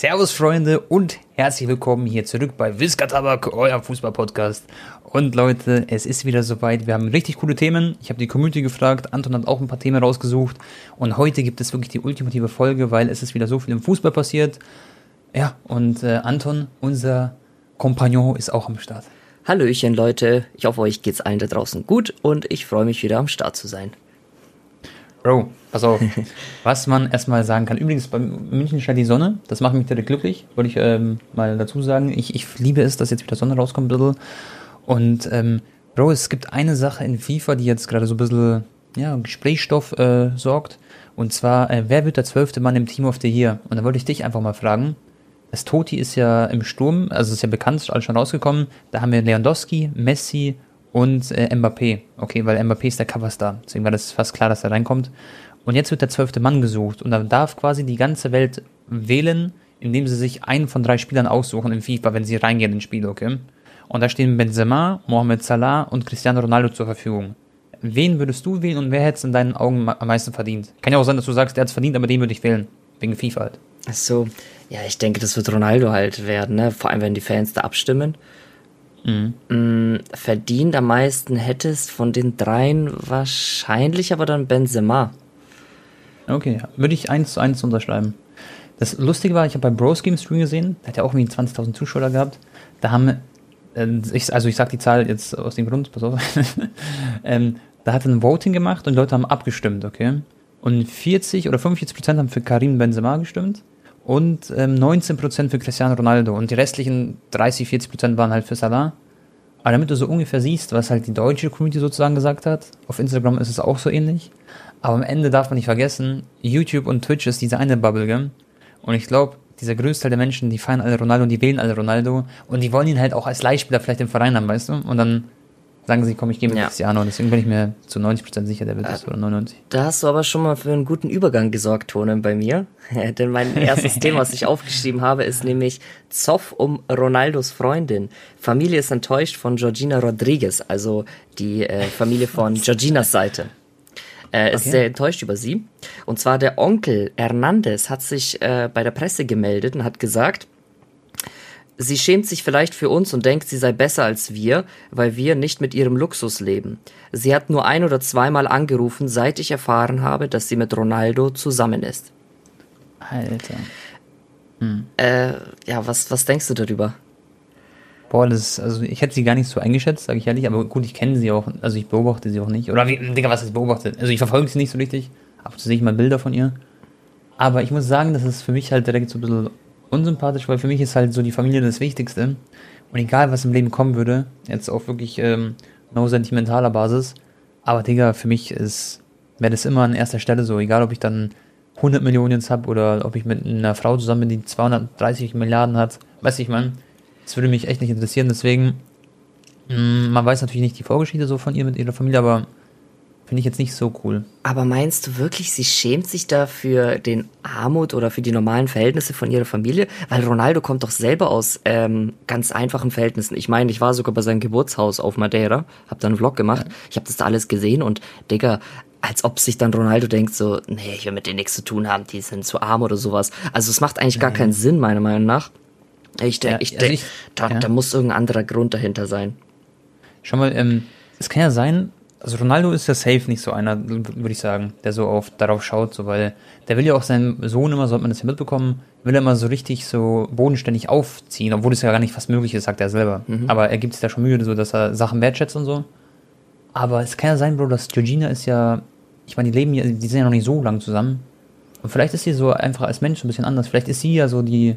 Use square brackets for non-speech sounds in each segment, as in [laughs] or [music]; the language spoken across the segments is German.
Servus Freunde und herzlich willkommen hier zurück bei Wiska Tabak, euer Fußball-Podcast. Und Leute, es ist wieder soweit. Wir haben richtig coole Themen. Ich habe die Community gefragt, Anton hat auch ein paar Themen rausgesucht. Und heute gibt es wirklich die ultimative Folge, weil es ist wieder so viel im Fußball passiert. Ja, und äh, Anton, unser Kompagnon, ist auch am Start. Hallöchen Leute, ich hoffe euch geht's allen da draußen gut und ich freue mich wieder am Start zu sein. Bro, pass auf. [laughs] was man erstmal sagen kann. Übrigens, bei München scheint die Sonne. Das macht mich direkt glücklich, wollte ich ähm, mal dazu sagen. Ich, ich liebe es, dass jetzt wieder Sonne rauskommt bisschen. Und, ähm, Bro, es gibt eine Sache in FIFA, die jetzt gerade so ein bisschen, ja, Gesprächsstoff äh, sorgt. Und zwar, äh, wer wird der zwölfte Mann im Team of the Year? Und da wollte ich dich einfach mal fragen. Das Toti ist ja im Sturm, also ist ja bekannt, ist alles schon rausgekommen. Da haben wir Lewandowski, Messi und äh, Mbappé. Okay, weil Mbappé ist der Coverstar. Deswegen war das fast klar, dass er reinkommt. Und jetzt wird der zwölfte Mann gesucht. Und da darf quasi die ganze Welt wählen, indem sie sich einen von drei Spielern aussuchen im FIFA, wenn sie reingehen ins Spiel, okay? Und da stehen Benzema, Mohamed Salah und Cristiano Ronaldo zur Verfügung. Wen würdest du wählen und wer hätte es in deinen Augen am meisten verdient? Kann ja auch sein, dass du sagst, der hat es verdient, aber den würde ich wählen. Wegen FIFA halt. Ach so, ja, ich denke, das wird Ronaldo halt werden, ne? Vor allem, wenn die Fans da abstimmen. Mhm. Mm, verdient am meisten hättest von den dreien wahrscheinlich aber dann Benzema. Okay, würde ich eins zu eins unterschreiben. Das Lustige war, ich habe bei Bros Game Stream gesehen, der hat ja auch irgendwie 20.000 Zuschauer gehabt. Da haben, äh, ich, also ich sag die Zahl jetzt aus dem Grund, pass auf. [laughs] ähm, da hat ein Voting gemacht und Leute haben abgestimmt, okay? Und 40 oder 45 Prozent haben für Karim Benzema gestimmt und ähm, 19 Prozent für Cristiano Ronaldo und die restlichen 30, 40 Prozent waren halt für Salah. Aber damit du so ungefähr siehst, was halt die deutsche Community sozusagen gesagt hat, auf Instagram ist es auch so ähnlich. Aber am Ende darf man nicht vergessen, YouTube und Twitch ist diese eine Bubble, gell? Und ich glaube, dieser größte Teil der Menschen, die feiern alle Ronaldo und die wählen alle Ronaldo und die wollen ihn halt auch als Leihspieler vielleicht im Verein haben, weißt du? Und dann sagen sie, komm, ich gehe mit ja. Cristiano. Deswegen bin ich mir zu 90% sicher, der wird das, oder 99. Da hast du aber schon mal für einen guten Übergang gesorgt, Tone, bei mir. [laughs] Denn mein erstes Thema, was ich aufgeschrieben habe, ist nämlich Zoff um Ronaldos Freundin. Familie ist enttäuscht von Georgina Rodriguez, also die äh, Familie von [laughs] Georginas Seite. Er ist okay. sehr enttäuscht über sie. Und zwar der Onkel Hernandez hat sich äh, bei der Presse gemeldet und hat gesagt, Sie schämt sich vielleicht für uns und denkt, sie sei besser als wir, weil wir nicht mit ihrem Luxus leben. Sie hat nur ein oder zweimal angerufen, seit ich erfahren habe, dass sie mit Ronaldo zusammen ist. Alter. Hm. Äh, ja, was, was denkst du darüber? Boah, das ist, also ich hätte sie gar nicht so eingeschätzt, sage ich ehrlich, aber gut, ich kenne sie auch, also ich beobachte sie auch nicht. Oder wie, Digga, was ist beobachtet? Also ich verfolge sie nicht so richtig, ab und zu sehe ich mal Bilder von ihr. Aber ich muss sagen, das ist für mich halt direkt so ein bisschen unsympathisch, weil für mich ist halt so die Familie das Wichtigste. Und egal, was im Leben kommen würde, jetzt auf wirklich ähm, no sentimentaler Basis, aber Digga, für mich ist, wäre das immer an erster Stelle so, egal ob ich dann 100 Millionen jetzt habe oder ob ich mit einer Frau zusammen bin, die 230 Milliarden hat, weiß ich man, das würde mich echt nicht interessieren, deswegen, mh, mm, man weiß natürlich nicht die Vorgeschichte so von ihr mit ihrer Familie, aber Finde ich jetzt nicht so cool. Aber meinst du wirklich, sie schämt sich da für den Armut oder für die normalen Verhältnisse von ihrer Familie? Weil Ronaldo kommt doch selber aus ähm, ganz einfachen Verhältnissen. Ich meine, ich war sogar bei seinem Geburtshaus auf Madeira, hab da einen Vlog gemacht. Ja. Ich habe das da alles gesehen und Digga, als ob sich dann Ronaldo denkt so, nee, ich will mit denen nichts zu tun haben, die sind zu arm oder sowas. Also es macht eigentlich gar keinen Sinn, meiner Meinung nach. Ich denke, ja, ich also denk, da, ja. da muss irgendein anderer Grund dahinter sein. Schau mal, ähm, es kann ja sein, also Ronaldo ist ja safe nicht so einer, würde ich sagen, der so auf darauf schaut, so weil der will ja auch seinen Sohn immer, sollte man das ja mitbekommen, will er immer so richtig so bodenständig aufziehen, obwohl es ja gar nicht fast möglich ist, sagt er selber. Mhm. Aber er gibt sich da schon Mühe, so dass er Sachen wertschätzt und so. Aber es kann ja sein, Bro, dass Georgina ist ja, ich meine, die leben ja, die sind ja noch nicht so lang zusammen. Und vielleicht ist sie so einfach als Mensch ein bisschen anders. Vielleicht ist sie ja so die,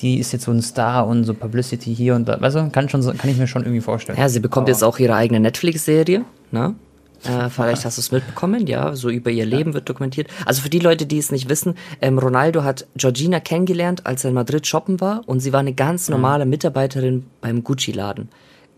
die ist jetzt so ein Star und so Publicity hier und da. Weißt du, kann, schon, kann ich mir schon irgendwie vorstellen. Ja, sie bekommt Aber jetzt auch ihre eigene Netflix-Serie, ne? Äh, vielleicht hast du es mitbekommen, ja, so über ihr Leben wird dokumentiert. Also für die Leute, die es nicht wissen, ähm, Ronaldo hat Georgina kennengelernt, als er in Madrid shoppen war und sie war eine ganz mhm. normale Mitarbeiterin beim Gucci-Laden.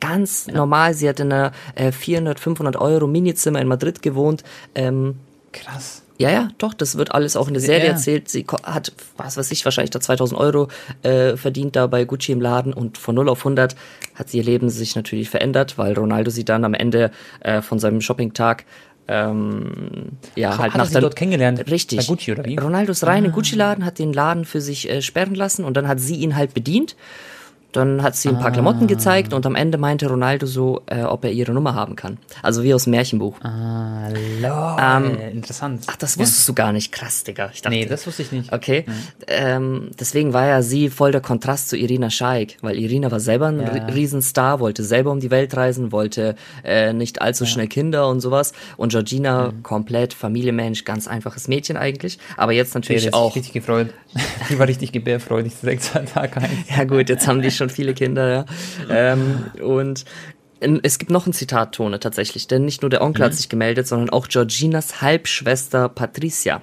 Ganz ja. normal, sie hat in einer äh, 400, 500 Euro Minizimmer in Madrid gewohnt. Ähm, Krass. Ja, ja, doch, das wird alles auch in der Serie ja. erzählt. Sie hat, was weiß ich, wahrscheinlich da 2000 Euro äh, verdient da bei Gucci im Laden und von 0 auf 100 hat sie ihr Leben sich natürlich verändert, weil Ronaldo sie dann am Ende äh, von seinem Shoppingtag ähm, ja, Ach, halt hat er nach sie der dort kennengelernt? Richtig. Bei Gucci, oder wie? Ronaldo ist rein in Gucci-Laden, hat den Laden für sich äh, sperren lassen und dann hat sie ihn halt bedient. Dann hat sie ein paar Klamotten gezeigt und am Ende meinte Ronaldo so, äh, ob er ihre Nummer haben kann. Also wie aus dem Märchenbuch. Ah, lol. Interessant. Ach, das wusstest du gar nicht. Krass, Digga. Ich dachte, Nee, das wusste ich nicht. Okay, ähm, deswegen war ja sie voll der Kontrast zu Irina Scheik, weil Irina war selber ein Ja. Ri- Riesenstar, wollte selber um die Welt reisen, wollte äh, nicht allzu schnell Kinder und sowas. Und Georgina komplett Familienmensch, ganz einfaches Mädchen eigentlich, aber jetzt natürlich sich auch. richtig gefreut. [laughs] Die war richtig gebärfreudig direkt an Tag eins. Ja gut, jetzt haben die schon viele Kinder, ja. Ähm, und es gibt noch ein Zitat, Tone, tatsächlich, denn nicht nur der Onkel hat sich gemeldet, sondern auch Georginas Halbschwester Patricia.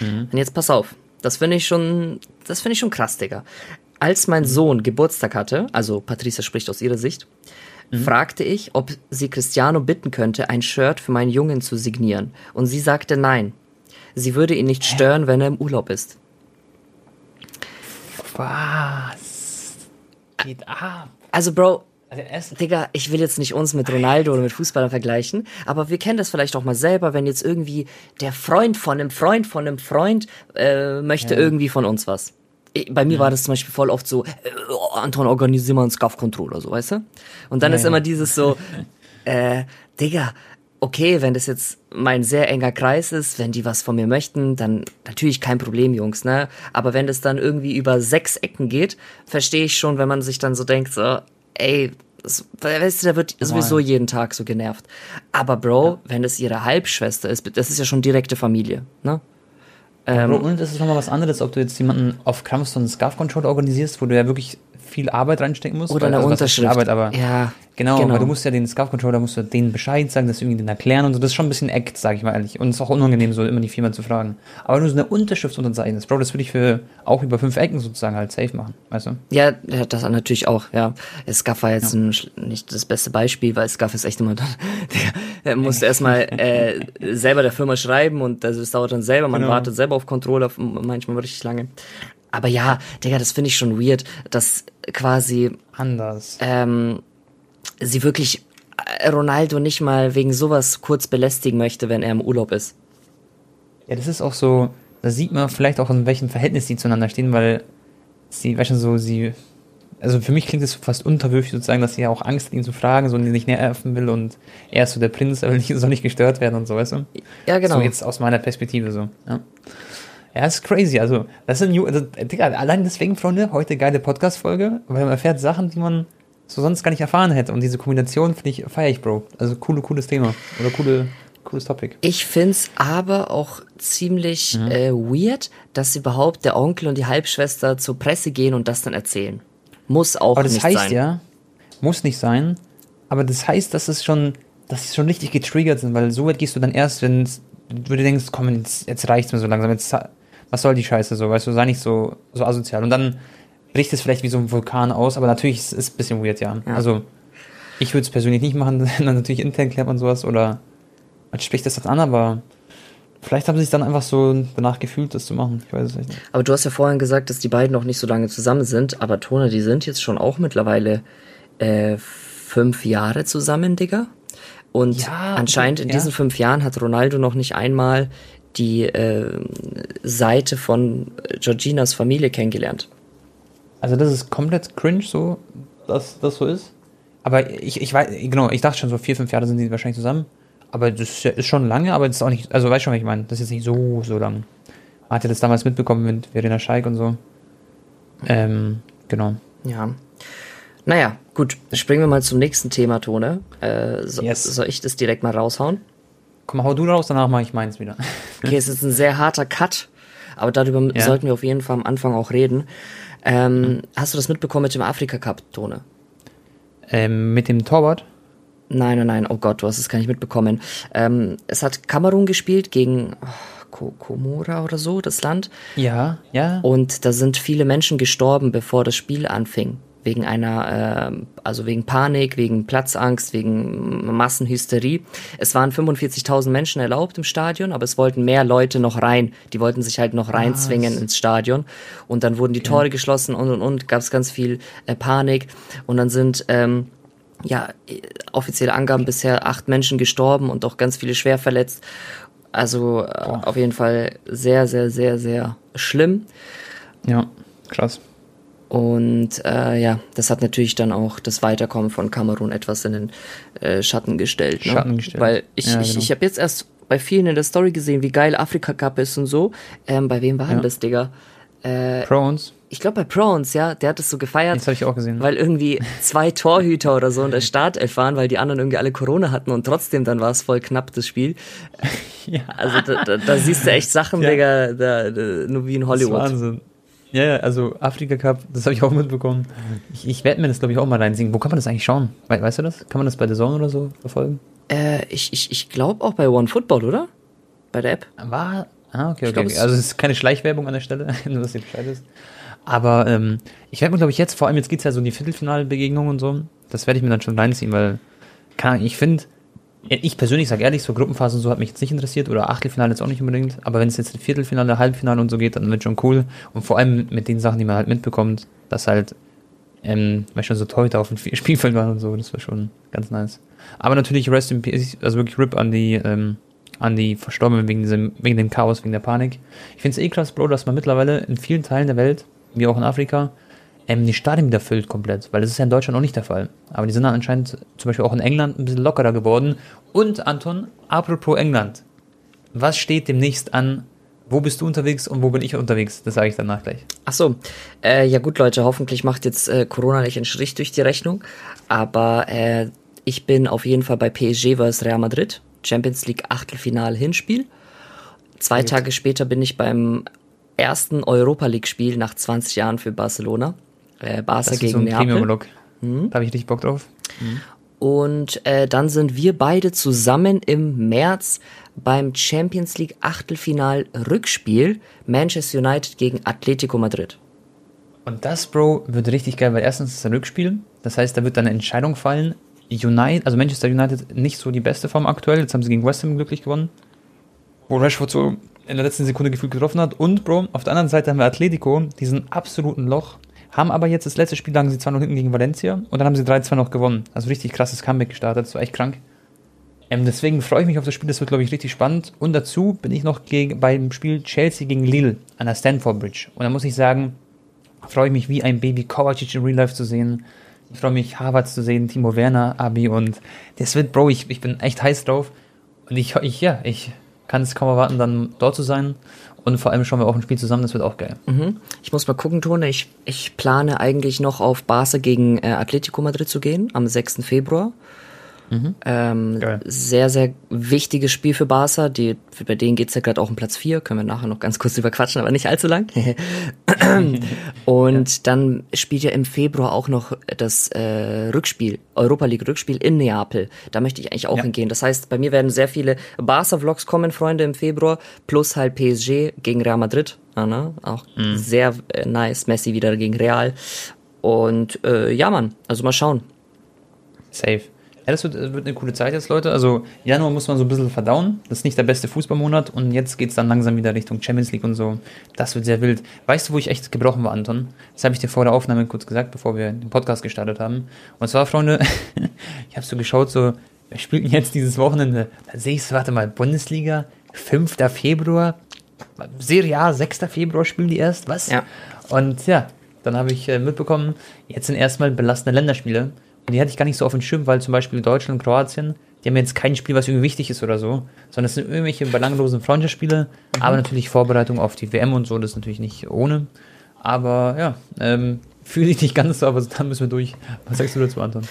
Und jetzt pass auf, das finde ich schon, das finde ich schon krass, Digga. Als mein Sohn Geburtstag hatte, also Patricia spricht aus ihrer Sicht, fragte ich, ob sie Cristiano bitten könnte, ein Shirt für meinen Jungen zu signieren. Und sie sagte nein. Sie würde ihn nicht stören, wenn er im Urlaub ist. Was? Geht ab. Also, Bro, Also Digga, ich will jetzt nicht uns mit Ronaldo oder mit Fußballern vergleichen, aber wir kennen das vielleicht auch mal selber, wenn jetzt irgendwie der Freund von einem Freund von einem Freund äh, möchte irgendwie von uns was. Bei mir war das zum Beispiel voll oft so, äh, oh, Anton, organisier mal einen Scuff-Controller, so, weißt du? Und dann Ja, ist ja. immer dieses so, [laughs] äh, Digga, okay, wenn das jetzt mein sehr enger Kreis ist, wenn die was von mir möchten, dann natürlich kein Problem, Jungs, ne? Aber wenn das dann irgendwie über sechs Ecken geht, verstehe ich schon, wenn man sich dann so denkt, so, ey, das, weißt du, der wird sowieso jeden Tag so genervt. Aber Bro, wenn das ihre Halbschwester ist, das ist ja schon direkte Familie, ne? Ähm, Bro, und es ist nochmal was anderes, ob du jetzt jemanden auf Krampf so einen Scarf-Control organisierst, wo du ja wirklich viel Arbeit reinstecken musst. Oder eine also Unterschrift. Arbeit, aber Ja, genau, genau. weil du musst ja den Scarf-Controller, musst du denen Bescheid sagen, das irgendwie denen erklären und so. Das ist schon ein bisschen Act, sag ich mal ehrlich. Und es ist auch unangenehm, so immer die Firma zu fragen. Aber du so eine Unterschrift unterzeichnest, Bro, das würde ich für auch über fünf Ecken sozusagen halt safe machen, weißt du? Ja, ja, das natürlich auch, ja. Scuff war jetzt ein, sch- nicht das beste Beispiel, weil Scuff ist echt immer dann, [laughs] der, der musste erstmal äh, selber der Firma schreiben und das, dauert dann selber, man Genau. wartet selber auf Controller manchmal richtig lange. Aber ja, Digga, das finde ich schon weird, dass quasi Anders. ähm, sie wirklich äh, Ronaldo nicht mal wegen sowas kurz belästigen möchte, wenn er im Urlaub ist. Ja, das ist auch so, da sieht man vielleicht auch, in welchem Verhältnis die zueinander stehen, weil sie, weißt du, so, sie, also für mich klingt es fast unterwürfig sozusagen, dass sie ja auch Angst hat, ihn zu fragen, so, und ihn nicht nerven will und er ist so der Prinz, er will nicht, [laughs] soll nicht gestört werden und so, weißt du? Ja, genau. So jetzt aus meiner Perspektive so, ja. Ja, ist crazy, also, das sind, Ju- also, Digga, allein deswegen, Freunde, heute geile Podcast-Folge, weil man erfährt Sachen, die man so sonst gar nicht erfahren hätte und diese Kombination finde ich, feier ich, Bro. Also, coole, cooles Thema oder coole, cooles Topic. Ich find's aber auch ziemlich Mhm. äh, weird, dass überhaupt der Onkel und die Halbschwester zur Presse gehen und das dann erzählen. Muss auch Aber das nicht heißt sein. ja, muss nicht sein, aber das heißt, dass es schon, dass sie schon richtig getriggert sind, weil so weit gehst du dann erst, wenn es- du dir denkst, komm, jetzt, jetzt reicht's mir so langsam, jetzt, was soll die Scheiße so, weißt du, sei nicht so, so asozial. Und dann bricht es vielleicht wie so ein Vulkan aus, aber natürlich ist es ein bisschen weird, ja. Ja. Also, ich würde es persönlich nicht machen, [laughs] dann natürlich intern klärt man sowas oder man spricht das dann an, aber vielleicht haben sie sich dann einfach so danach gefühlt, das zu machen. Ich weiß es nicht. Aber du hast ja vorhin gesagt, dass die beiden noch nicht so lange zusammen sind, aber Tone, die sind jetzt schon auch mittlerweile äh, fünf Jahre zusammen, Digga. Und Ja, anscheinend in ja. diesen fünf Jahren hat Ronaldo noch nicht einmal die äh, Seite von Georginas Familie kennengelernt. Also das ist komplett cringe so, dass das so ist. Aber ich, ich weiß, genau, ich dachte schon so vier, fünf Jahre sind die wahrscheinlich zusammen. Aber das ist, schon lange, aber das ist auch nicht, also weißt schon, was ich meine, das ist jetzt nicht so, so lang. Man hat ja das damals mitbekommen mit Verena Scheik und so. Ähm, genau. Ja. Naja, gut, springen wir mal zum nächsten Thema, Tone. Äh, so, Yes. Soll ich das direkt mal raushauen? Komm, hau du raus, danach mache ich meins wieder. [laughs] Okay, es ist ein sehr harter Cut, aber darüber Ja. sollten wir auf jeden Fall am Anfang auch reden. Ähm, Hast du das mitbekommen mit dem Afrika Cup, Tone? ähm, mit dem Torwart. Nein, nein, nein, oh Gott, du hast es gar nicht mitbekommen. Ähm, es hat Kamerun gespielt gegen oh, Ko Komora oder so, das Land. Ja, ja. Und da sind viele Menschen gestorben, bevor das Spiel anfing. Wegen einer, ähm, also wegen Panik, wegen Platzangst, wegen Massenhysterie. Es waren 45.000 Menschen erlaubt im Stadion, aber es wollten mehr Leute noch rein. Die wollten sich halt noch reinzwingen ins Stadion. Und dann wurden die Tore geschlossen und und und, gab es ganz viel äh, Panik. Und dann sind ähm, ja, offizielle Angaben bisher acht Menschen gestorben und auch ganz viele schwer verletzt. Also äh, auf jeden Fall sehr, sehr, sehr, sehr schlimm. Ja, krass. Und äh, ja, das hat natürlich dann auch das Weiterkommen von Kamerun etwas in den äh, Schatten gestellt. Ne? Schatten gestellt. Weil ich, Ja, ich, genau. ich habe jetzt erst bei vielen in der Story gesehen, wie geil Afrika Cup ist und so. Ähm, bei wem war denn Ja. das, Digga? Prones, Ich glaube bei Prawns, ja, der hat es so gefeiert. das habe ich auch gesehen. Weil irgendwie zwei Torhüter oder so in der Startelf waren, weil die anderen irgendwie alle Corona hatten und trotzdem dann war es voll knapp, das Spiel. [laughs] ja, Also da, da, da siehst du echt Sachen, Ja. Digga, da, da, nur wie in das ist Hollywood. Wahnsinn. Ja, ja, also Afrika Cup, das habe ich auch mitbekommen. Ich, ich werde mir das, glaube ich, auch mal reinsingen. Wo kann man das eigentlich schauen? We weißt du das? Kann man das bei der Zone oder so verfolgen? Äh, ich ich, ich glaube auch bei OneFootball, oder? Bei der App. War. Ah, okay, okay. glaub, okay. es- Also es ist keine Schleichwerbung an der Stelle, [laughs] nur dass ihr Bescheid ist. Aber ähm, ich werde mir, glaube ich, jetzt, vor allem jetzt geht's ja so in die Viertelfinalbegegnung und so, das werde ich mir dann schon reinziehen, weil, keine Ahnung, ich finde, ich persönlich sage ehrlich, so Gruppenphasen und so hat mich jetzt nicht interessiert oder Achtelfinale jetzt auch nicht unbedingt, aber wenn es jetzt Viertelfinale, Halbfinale und so geht, dann wird schon cool. Und vor allem mit den Sachen, die man halt mitbekommt, dass halt, ähm, weil schon so Torhüter auf dem [laughs] Spielfeld waren und so, das war schon ganz nice. Aber natürlich Rest in Peace, also wirklich RIP an die, ähm, an die Verstorbenen wegen diesem, wegen dem Chaos, wegen der Panik. Ich finde es eh krass, Bro, dass man mittlerweile in vielen Teilen der Welt, wie auch in Afrika, ähm, die Stadien wieder füllt komplett, weil das ist ja in Deutschland auch nicht der Fall. Aber die sind dann anscheinend zum Beispiel auch in England ein bisschen lockerer geworden. Und Anton, apropos England, was steht demnächst an? Wo bist du unterwegs und wo bin ich unterwegs? Das sage ich danach gleich. Ach so, äh, ja gut, Leute, hoffentlich macht jetzt äh, Corona nicht einen Strich durch die Rechnung. Aber äh, ich bin auf jeden Fall bei PSG vs Real Madrid, Champions League Achtelfinal Hinspiel. Zwei Tage später bin ich beim ersten Europa League Spiel nach 20 Jahren für Barcelona. Äh, Barca Das gegen so ein Neapel. Premium-Look. Da habe ich richtig Bock drauf. Und äh, dann sind wir beide zusammen im März beim Champions League Achtelfinal Rückspiel Manchester United gegen Atletico Madrid. Und das, Bro, wird richtig geil, weil erstens ist es ein Rückspiel. Das heißt, da wird dann eine Entscheidung fallen. United, also Manchester United nicht so die beste Form aktuell. Jetzt haben sie gegen West Ham glücklich gewonnen. Wo Rashford so in der letzten Sekunde gefühlt getroffen hat. Und, Bro, auf der anderen Seite haben wir Atletico, diesen absoluten Loch. Haben aber jetzt das letzte Spiel, lagen sie 2-0 hinten gegen Valencia. Und dann haben sie 3-2 noch gewonnen. Also richtig krasses Comeback gestartet. Das war echt krank. Ähm, deswegen freue ich mich auf das Spiel. Das wird, glaube ich, richtig spannend. Und dazu bin ich noch gegen, beim Spiel Chelsea gegen Lille an der Stanford Bridge. Und da muss ich sagen, freue ich mich wie ein Baby Kovacic in Real Life zu sehen. Ich freue mich, Harvard zu sehen, Timo Werner, Abi und das wird, Bro, ich, ich bin echt heiß drauf. Und ich, ich ja, ich kann es kaum erwarten, dann dort zu sein. Und vor allem schauen wir auch ein Spiel zusammen, das wird auch geil. Mhm. Ich muss mal gucken, Tone. Ich, ich plane eigentlich noch auf Barca gegen äh, Atletico Madrid zu gehen am 6. Februar. Ähm, Geil. sehr, sehr wichtiges Spiel für Barca. Die, bei denen geht's ja gerade auch um Platz 4. Können wir nachher noch ganz kurz drüber quatschen, aber nicht allzu lang. [laughs] Und dann spielt ja im Februar auch noch das äh, Rückspiel, Europa League Rückspiel in Neapel. Da möchte ich eigentlich auch Ja. hingehen. Das heißt, bei mir werden sehr viele Barca-Vlogs kommen, Freunde, im Februar, plus halt PSG gegen Real Madrid. Ja, ne? Auch sehr äh, nice. Messi wieder gegen Real. Und äh, ja, Mann, also mal schauen. Safe. Ja, das wird, das wird eine coole Zeit jetzt, Leute. Also Januar muss man so ein bisschen verdauen. Das ist nicht der beste Fußballmonat. Und jetzt geht's dann langsam wieder Richtung Champions League und so. Das wird sehr wild. Weißt du, wo ich echt gebrochen war, Anton? Das habe ich dir vor der Aufnahme kurz gesagt, bevor wir den Podcast gestartet haben. Und zwar, Freunde, [laughs] ich habe so geschaut, so, wir spielen jetzt dieses Wochenende. Da sehe ich warte mal, Bundesliga, 5. Februar, Serie A, 6. Februar spielen die erst, was? Ja. Und ja, dann habe ich äh, mitbekommen, jetzt sind erstmal belastende Länderspiele. Und die hatte ich gar nicht so auf dem Schirm, weil zum Beispiel Deutschland und Kroatien, die haben jetzt kein Spiel, was irgendwie wichtig ist oder so, sondern es sind irgendwelche belanglosen Freundschaftsspiele, aber natürlich Vorbereitung auf die WM und so, das ist natürlich nicht ohne. Aber ja, ähm, fühle ich nicht ganz so, aber da müssen wir durch. Was sagst du dazu, Anton?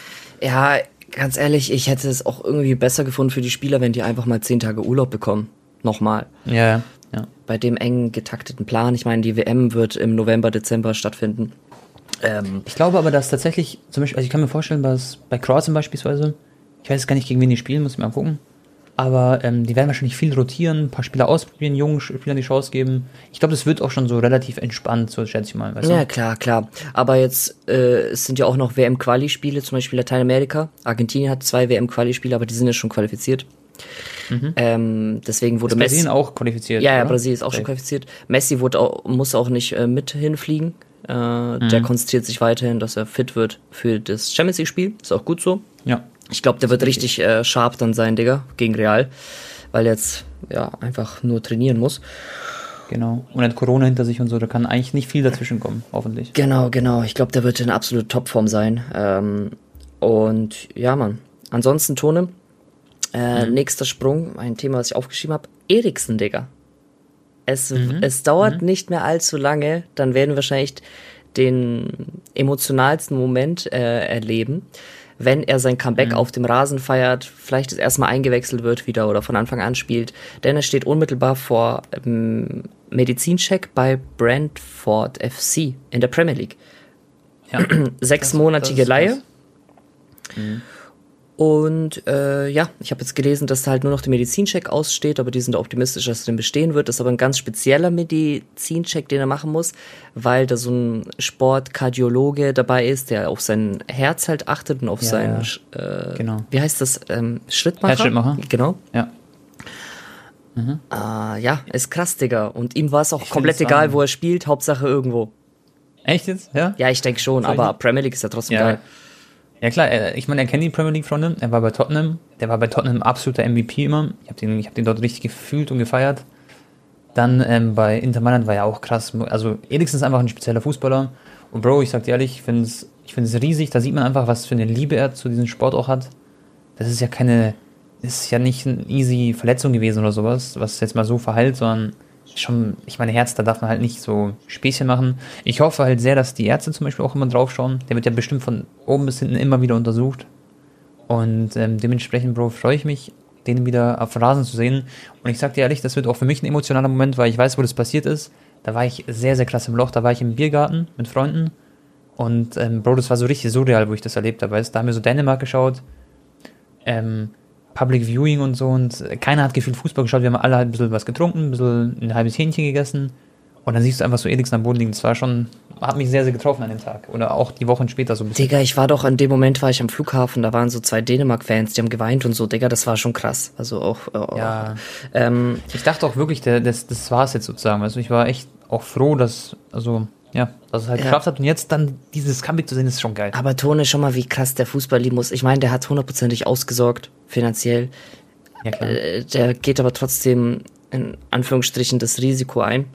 Ja, ganz ehrlich, ich hätte es auch irgendwie besser gefunden für die Spieler, wenn die einfach mal zehn Tage Urlaub bekommen. Nochmal. Ja, ja. ja. Bei dem eng getakteten Plan. Ich meine, die WM wird im November, Dezember stattfinden. Ähm, Ich glaube aber, dass tatsächlich, zum Beispiel, also ich kann mir vorstellen, dass bei Kroatien beispielsweise, ich weiß gar nicht, gegen wen die spielen, muss ich mal gucken. Aber ähm, die werden wahrscheinlich viel rotieren, ein paar Spieler ausprobieren, jungen Spielern die Chance geben. Ich glaube, das wird auch schon so relativ entspannt, so schätze ich mal. Weißt ja, du? klar, klar. Aber jetzt, äh, es sind ja auch noch WM-Quali-Spiele, zum Beispiel Lateinamerika. Argentinien hat zwei WM-Quali-Spiele, aber die sind ja schon qualifiziert. Ähm, deswegen wurde Ist Messi. Brasilien auch qualifiziert. Ja, ja? Brasilien ist auch schon Safe. qualifiziert. Messi wurde auch, muss auch nicht äh, mit hinfliegen Äh, mhm. Der konzentriert sich weiterhin, dass er fit wird für das Champions League-Spiel. Ist auch gut so. Ja. Ich glaube, der wird richtig äh, sharp dann sein, Digga, gegen Real. Weil er jetzt ja einfach nur trainieren muss. Genau. Und hat Corona hinter sich und so, da kann eigentlich nicht viel dazwischen kommen, hoffentlich. Genau, genau. Ich glaube, der wird in absolute Topform sein. Ähm, und ja, Mann. Ansonsten, Tone, äh, mhm. nächster Sprung, ein Thema, was ich aufgeschrieben habe. Eriksen, Digga. Es, mhm. es dauert mhm. nicht mehr allzu lange, dann werden wir wahrscheinlich den emotionalsten Moment äh, erleben, wenn er sein Comeback mhm. auf dem Rasen feiert, vielleicht das erstmal eingewechselt wird wieder oder von Anfang an spielt, denn er steht unmittelbar vor ähm, Medizincheck bei Brentford FC in der Premier League. Ja, [clears throat] Sechsmonatige Laie. Mhm. Und äh, ja, ich habe jetzt gelesen, dass halt nur noch der Medizincheck aussteht, aber die sind optimistisch, dass er den bestehen wird. Das ist aber ein ganz spezieller Medizincheck, den er machen muss, weil da so ein Sportkardiologe dabei ist, der auf sein Herz halt achtet und auf ja, seinen, äh, genau. wie heißt das, ähm, Schrittmacher? Herzschrittmacher. Genau. Ja. Mhm. Uh, ja, ist krass, Digga. Und ihm war es auch ich komplett egal, wo er spielt, Hauptsache irgendwo. Echt jetzt? Ja? Ja, ich denke schon, Soll aber Premier League ist ja trotzdem ja. geil. Ja klar, ich meine, er kennt die Premier League Freunde, er war bei Tottenham, der war bei Tottenham absoluter MVP immer. Ich habe den, hab den dort richtig gefühlt und gefeiert. Dann ähm, bei Inter Mailand war ja auch krass. Also Eriksen ist einfach ein spezieller Fußballer. Und Bro, ich sag dir ehrlich, ich finde es ich riesig. Da sieht man einfach, was für eine Liebe er zu diesem Sport auch hat. Das ist ja keine, ist ja nicht eine easy Verletzung gewesen oder sowas, was jetzt mal so verheilt, sondern schon, ich meine, Herz, da darf man halt nicht so Späßchen machen. Ich hoffe halt sehr, dass die Ärzte zum Beispiel auch immer drauf schauen. Der wird ja bestimmt von oben bis hinten immer wieder untersucht. Und ähm, dementsprechend, Bro, freue ich mich, den wieder auf Rasen zu sehen. Und ich sag dir ehrlich, das wird auch für mich ein emotionaler Moment, weil ich weiß, wo das passiert ist. Da war ich sehr, sehr krass im Loch. Da war ich im Biergarten mit Freunden. Und ähm, Bro, das war so richtig surreal, wo ich das erlebt habe. Da haben wir so Dänemark geschaut. Ähm, Public Viewing und so und keiner hat gefühlt Fußball geschaut. Wir haben alle halt ein bisschen was getrunken, ein bisschen ein halbes Hähnchen gegessen und dann siehst du einfach so Eriksen am Boden liegen. Das war schon, hat mich sehr, sehr getroffen an dem Tag. Oder auch die Wochen später so ein bisschen. Digga, ich war doch, in dem Moment war ich am Flughafen, da waren so zwei Dänemark-Fans, die haben geweint und so. Digga, das war schon krass. Also auch, äh, ja. Ähm, ich dachte auch wirklich, der, das, das war es jetzt sozusagen. Also ich war echt auch froh, dass, also ja, dass es halt ja. geschafft hat und jetzt dann dieses Comeback zu sehen, ist schon geil. Aber Tone, schon mal, wie krass der Fußball lieben muss. Ich meine, der hat hundertprozentig ausgesorgt, finanziell. Ja, klar. Äh, der geht aber trotzdem in Anführungsstrichen das Risiko ein,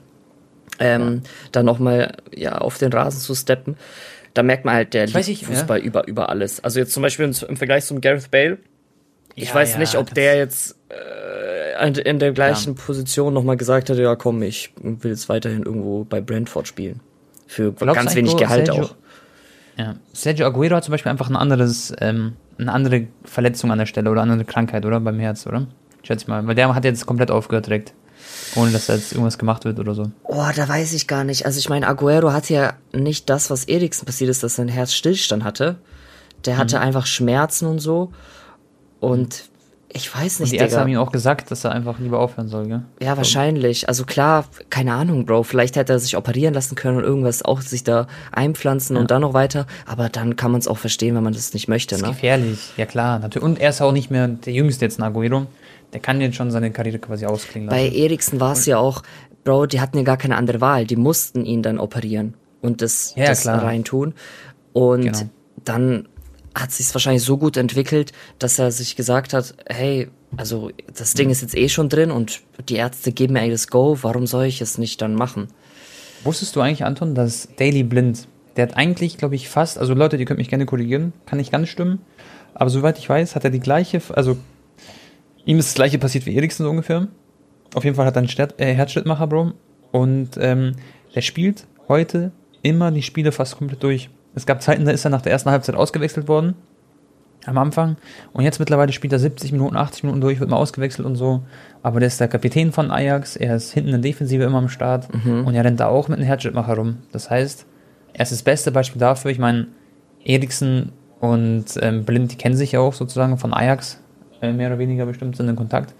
ähm, ja. dann nochmal ja, auf den Rasen zu steppen. Da merkt man halt, der liebt ich, Fußball ja. über, über alles. Also jetzt zum Beispiel im Vergleich zum Gareth Bale. Ich ja, weiß nicht, ob der jetzt äh, in der gleichen Position nochmal gesagt hat, ja komm, ich will jetzt weiterhin irgendwo bei Brentford spielen. Für Glaubst ganz wenig Gehalt Sergio, auch. Ja. Sergio Aguero hat zum Beispiel einfach ein anderes, ähm, eine andere Verletzung an der Stelle oder eine andere Krankheit, oder? Beim Herz, oder? Schätze ich mal. Weil der hat jetzt komplett aufgehört direkt. Ohne dass da jetzt irgendwas gemacht wird oder so. Oh, da weiß ich gar nicht. Also ich meine, Aguero hatte ja nicht das, was Eriksen passiert ist, dass sein Herz Stillstand hatte. Der hatte mhm. einfach Schmerzen und so. Und ich weiß nicht, und die Ärzte Digga. haben ihm auch gesagt, dass er einfach lieber aufhören soll, gell? Ja, wahrscheinlich. Also klar, keine Ahnung, Bro. Vielleicht hätte er sich operieren lassen können und irgendwas auch sich da einpflanzen ja. und dann noch weiter. Aber dann kann man es auch verstehen, wenn man das nicht möchte, das ist ne? gefährlich, ja klar. Natürlich. Und er ist auch nicht mehr der Jüngste jetzt in Aguero. Der kann jetzt schon seine Karriere quasi ausklingen lassen. Bei Eriksen war es ja auch, Bro, die hatten ja gar keine andere Wahl. Die mussten ihn dann operieren und das, ja, das reintun. Und genau. dann hat sich wahrscheinlich so gut entwickelt, dass er sich gesagt hat, hey, also das Ding ist jetzt eh schon drin und die Ärzte geben mir das Go, warum soll ich es nicht dann machen? Wusstest du eigentlich, Anton, dass Daily Blind, der hat eigentlich, glaube ich, fast, also Leute, die könnt mich gerne korrigieren, kann nicht ganz stimmen, aber soweit ich weiß, hat er die gleiche, also ihm ist das gleiche passiert wie Eriksen so ungefähr. Auf jeden Fall hat er einen Stert, äh, Herzschrittmacher, Bro, und ähm, der spielt heute immer die Spiele fast komplett durch. Es gab Zeiten, da ist er nach der ersten Halbzeit ausgewechselt worden. Am Anfang. Und jetzt mittlerweile spielt er 70 Minuten, 80 Minuten durch, wird mal ausgewechselt und so. Aber der ist der Kapitän von Ajax. Er ist hinten in der Defensive immer am Start. Mhm. Und er rennt da auch mit einem Herzschrittmacher rum. Das heißt, er ist das beste Beispiel dafür. Ich meine, Eriksen und ähm, Blind, die kennen sich ja auch sozusagen von Ajax. Äh, mehr oder weniger bestimmt sind in Kontakt.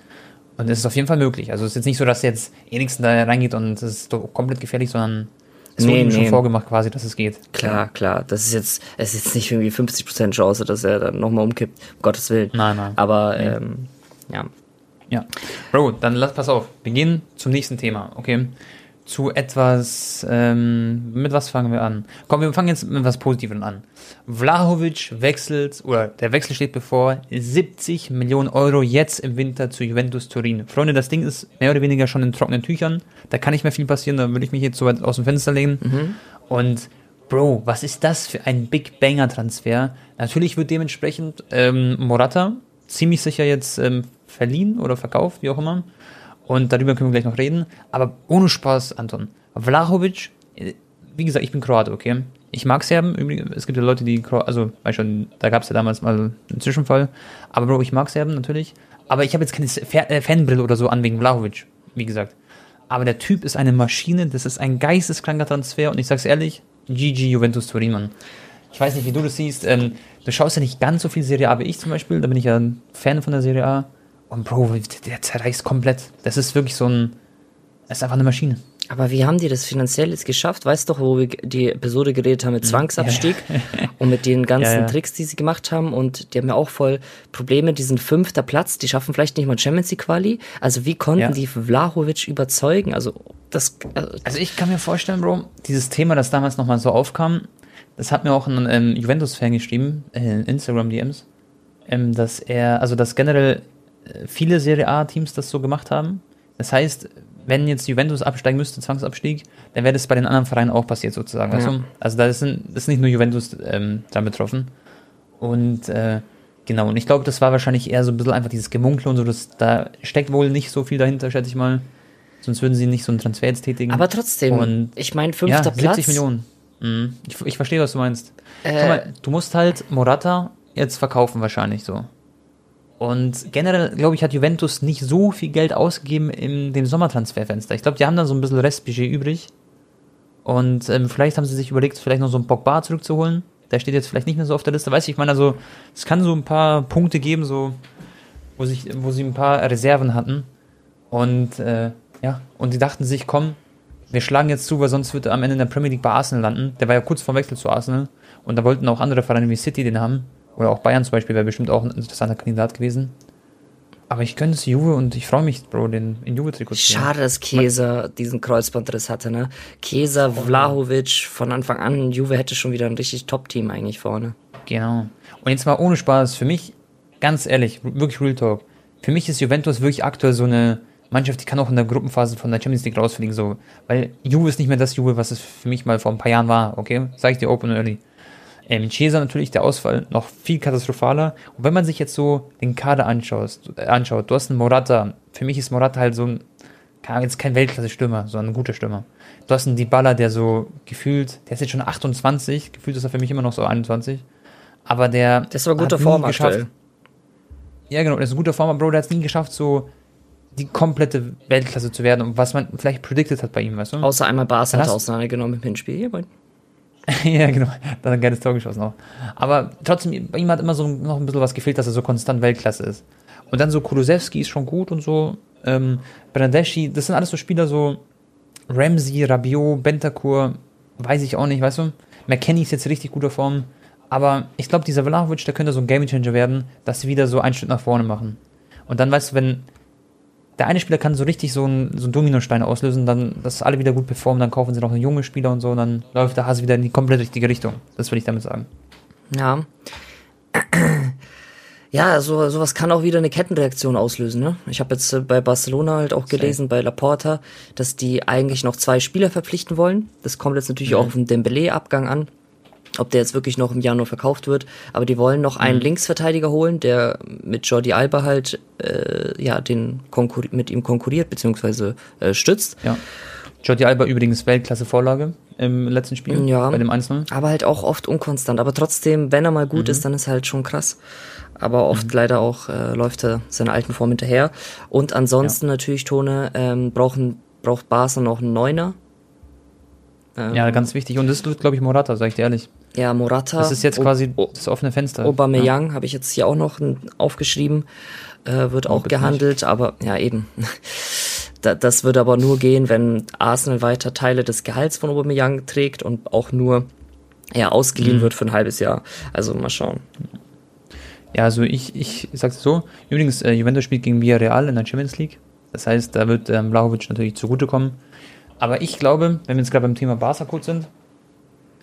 Und es ist auf jeden Fall möglich. Also es ist jetzt nicht so, dass jetzt Eriksen da reingeht und es ist komplett gefährlich, sondern es nee, wurde nee. schon vorgemacht quasi, dass es geht. Klar, klar. Das ist jetzt, es ist jetzt nicht irgendwie 50% Chance, dass er dann nochmal umkippt, um Gottes Willen. Nein, nein. Aber, nee. ähm, ja. Ja. Bro, dann lass, pass auf. Wir gehen zum nächsten Thema, okay? Zu etwas, ähm, mit was fangen wir an? Komm, wir fangen jetzt mit was Positivem an. Vlahovic wechselt, oder der Wechsel steht bevor, 70 Millionen Euro jetzt im Winter zu Juventus Turin. Freunde, das Ding ist mehr oder weniger schon in trockenen Tüchern. Da kann nicht mehr viel passieren, da würde ich mich jetzt so weit aus dem Fenster lehnen. Mhm. Und Bro, was ist das für ein Big Banger Transfer? Natürlich wird dementsprechend ähm, Morata ziemlich sicher jetzt ähm, verliehen oder verkauft, wie auch immer. Und darüber können wir gleich noch reden. Aber ohne Spaß, Anton. Vlahovic, äh, wie gesagt, ich bin Kroate, okay? Ich mag Serben. Es gibt ja Leute, die, also, weißt schon, da gab es ja damals mal einen Zwischenfall. Aber Bro, ich mag Serben natürlich. Aber ich habe jetzt keine äh, Fanbrille oder so an wegen Vlahovic, wie gesagt. Aber der Typ ist eine Maschine, das ist ein geisteskranker Transfer und ich sag's ehrlich, GG Juventus Turin. Ich weiß nicht, wie du das siehst. Ähm, du schaust ja nicht ganz so viel Serie A wie ich zum Beispiel. Da bin ich ja ein Fan von der Serie A. Und Bro, der zerreißt komplett. Das ist wirklich so ein. Das ist einfach eine Maschine. Aber wie haben die das finanziell jetzt geschafft? Weißt du doch, wo wir die Episode geredet haben mit hm. Zwangsabstieg ja. und mit den [laughs] ganzen ja, ja. Tricks, die sie gemacht haben. Und die haben ja auch voll Probleme. Die sind fünfter Platz, die schaffen vielleicht nicht mal Champions League Quali. Also wie konnten die Vlahovic überzeugen? Also das. Also, also ich kann mir vorstellen, Bro, dieses Thema, das damals nochmal so aufkam, das hat mir auch ein ähm, Juventus-Fan geschrieben, in Instagram-DMs, ähm, dass er, also dass generell äh, viele Serie A-Teams das so gemacht haben. Das heißt, wenn jetzt Juventus absteigen müsste, Zwangsabstieg, dann wäre das bei den anderen Vereinen auch passiert sozusagen. Ja. Weißt du? Also da ist, ein, das ist nicht nur Juventus ähm, dann betroffen. Und äh, genau, und ich glaube, das war wahrscheinlich eher so ein bisschen einfach dieses Gemunkle und so, dass da steckt wohl nicht so viel dahinter, schätze ich mal. Sonst würden sie nicht so einen Transfer jetzt tätigen. Aber trotzdem, und, ich meine, fünfter ja, Platz. 70 Millionen. Mhm. Ich, ich verstehe, was du meinst. Äh, mal, du musst halt Morata jetzt verkaufen wahrscheinlich so. Und generell, glaube ich, hat Juventus nicht so viel Geld ausgegeben in dem Sommertransferfenster. Ich glaube, die haben da so ein bisschen Restbudget übrig. Und ähm, vielleicht haben sie sich überlegt, vielleicht noch so einen Pogba zurückzuholen. Der steht jetzt vielleicht nicht mehr so auf der Liste. Weiß ich, ich meine, also es kann so ein paar Punkte geben, so wo, sich, wo sie ein paar Reserven hatten. Und äh, ja, und die dachten sich, komm, wir schlagen jetzt zu, weil sonst wird er am Ende in der Premier League bei Arsenal landen. Der war ja kurz vor Wechsel zu Arsenal. Und da wollten auch andere Vereine wie City den haben. Oder auch Bayern zum Beispiel wäre bestimmt auch ein interessanter Kandidat gewesen. Aber ich könnte es Juve und ich freue mich, Bro, den in Juve-Trikot zu Schade, dass Käser diesen Kreuzbandriss hatte, ne? Käser, Vlahovic, von Anfang an, Juve hätte schon wieder ein richtig Top-Team eigentlich vorne. Genau. Und jetzt mal ohne Spaß, für mich, ganz ehrlich, wirklich Real Talk, für mich ist Juventus wirklich aktuell so eine Mannschaft, die kann auch in der Gruppenphase von der Champions League rausfliegen, so. Weil Juve ist nicht mehr das Juve, was es für mich mal vor ein paar Jahren war, okay? Sag ich dir open early. Ähm, Chiesa natürlich der Ausfall noch viel katastrophaler. Und wenn man sich jetzt so den Kader anschaut, äh, anschaut du hast einen Morata. Für mich ist Morata halt so ein, jetzt kein Weltklasse-Stürmer, sondern ein guter Stürmer. Du hast einen Dybala, der so gefühlt, der ist jetzt schon 28, gefühlt ist er für mich immer noch so 21. Aber der. Das ist aber guter Form geschafft. Aktuell. Ja, genau, der ist ein guter Form, aber Bro, der hat es nie geschafft, so die komplette Weltklasse zu werden und was man vielleicht predicted hat bei ihm, weißt du? Außer einmal Barca hat auseinandergenommen im Hinspiel. [laughs] Ja, genau. Da hat ein geiles Tor geschossen auch. Aber trotzdem, bei ihm hat immer so noch ein bisschen was gefehlt, dass er so konstant Weltklasse ist. Und dann so Kulusewski ist schon gut und so. Ähm, Bernadeschi, das sind alles so Spieler, so Ramsey, Rabiot, Bentakur, weiß ich auch nicht, weißt du? McKenny ist jetzt richtig guter Form. Aber ich glaube, dieser Vlahovic, der könnte so ein Gamechanger werden, dass sie wieder so einen Schritt nach vorne machen. Und dann weißt du, wenn der eine Spieler kann so richtig so einen, so einen Dominostein auslösen, dann, dass alle wieder gut performen, dann kaufen sie noch einen jungen Spieler und so, und dann läuft der Hase wieder in die komplett richtige Richtung. Das will ich damit sagen. Ja. [clears throat] Ja, so sowas kann auch wieder eine Kettenreaktion auslösen. Ne? Ich habe jetzt äh, bei Barcelona halt auch gelesen, bei Laporta, dass die eigentlich noch zwei Spieler verpflichten wollen. Das kommt jetzt natürlich mhm. auch auf den Dembele-Abgang an ob der jetzt wirklich noch im Januar verkauft wird. Aber die wollen noch einen mhm. Linksverteidiger holen, der mit Jordi Alba halt äh, ja den Konkur mit ihm konkurriert bzw. Äh, stützt. Ja. Jordi Alba übrigens Weltklasse-Vorlage im letzten Spiel ja, bei dem Einzelnen. Aber halt auch oft unkonstant. Aber trotzdem, wenn er mal gut mhm. ist, dann ist er halt schon krass. Aber oft mhm. leider auch äh, läuft er seiner alten Form hinterher. Und ansonsten ja. natürlich, Tone, ähm, brauchen, braucht Barca noch einen Neuner. Ähm, ja, ganz wichtig. Und das ist, glaube ich, Morata, sag ich dir ehrlich. Ja, Morata. Das ist jetzt quasi o das offene Fenster. Aubameyang ja. habe ich jetzt hier auch noch aufgeschrieben, äh, wird auch gehandelt, nicht. aber ja eben. [laughs] da, das wird aber nur gehen, wenn Arsenal weiter Teile des Gehalts von Aubameyang trägt und auch nur ja, ausgeliehen mhm. wird für ein halbes Jahr. Also mal schauen. Ja, also ich, ich sag's so. Übrigens, äh, Juventus spielt gegen Villarreal in der Champions League. Das heißt, da wird ähm, Vlahovic natürlich zugutekommen. Aber ich glaube, wenn wir jetzt gerade beim Thema Barca kurz sind,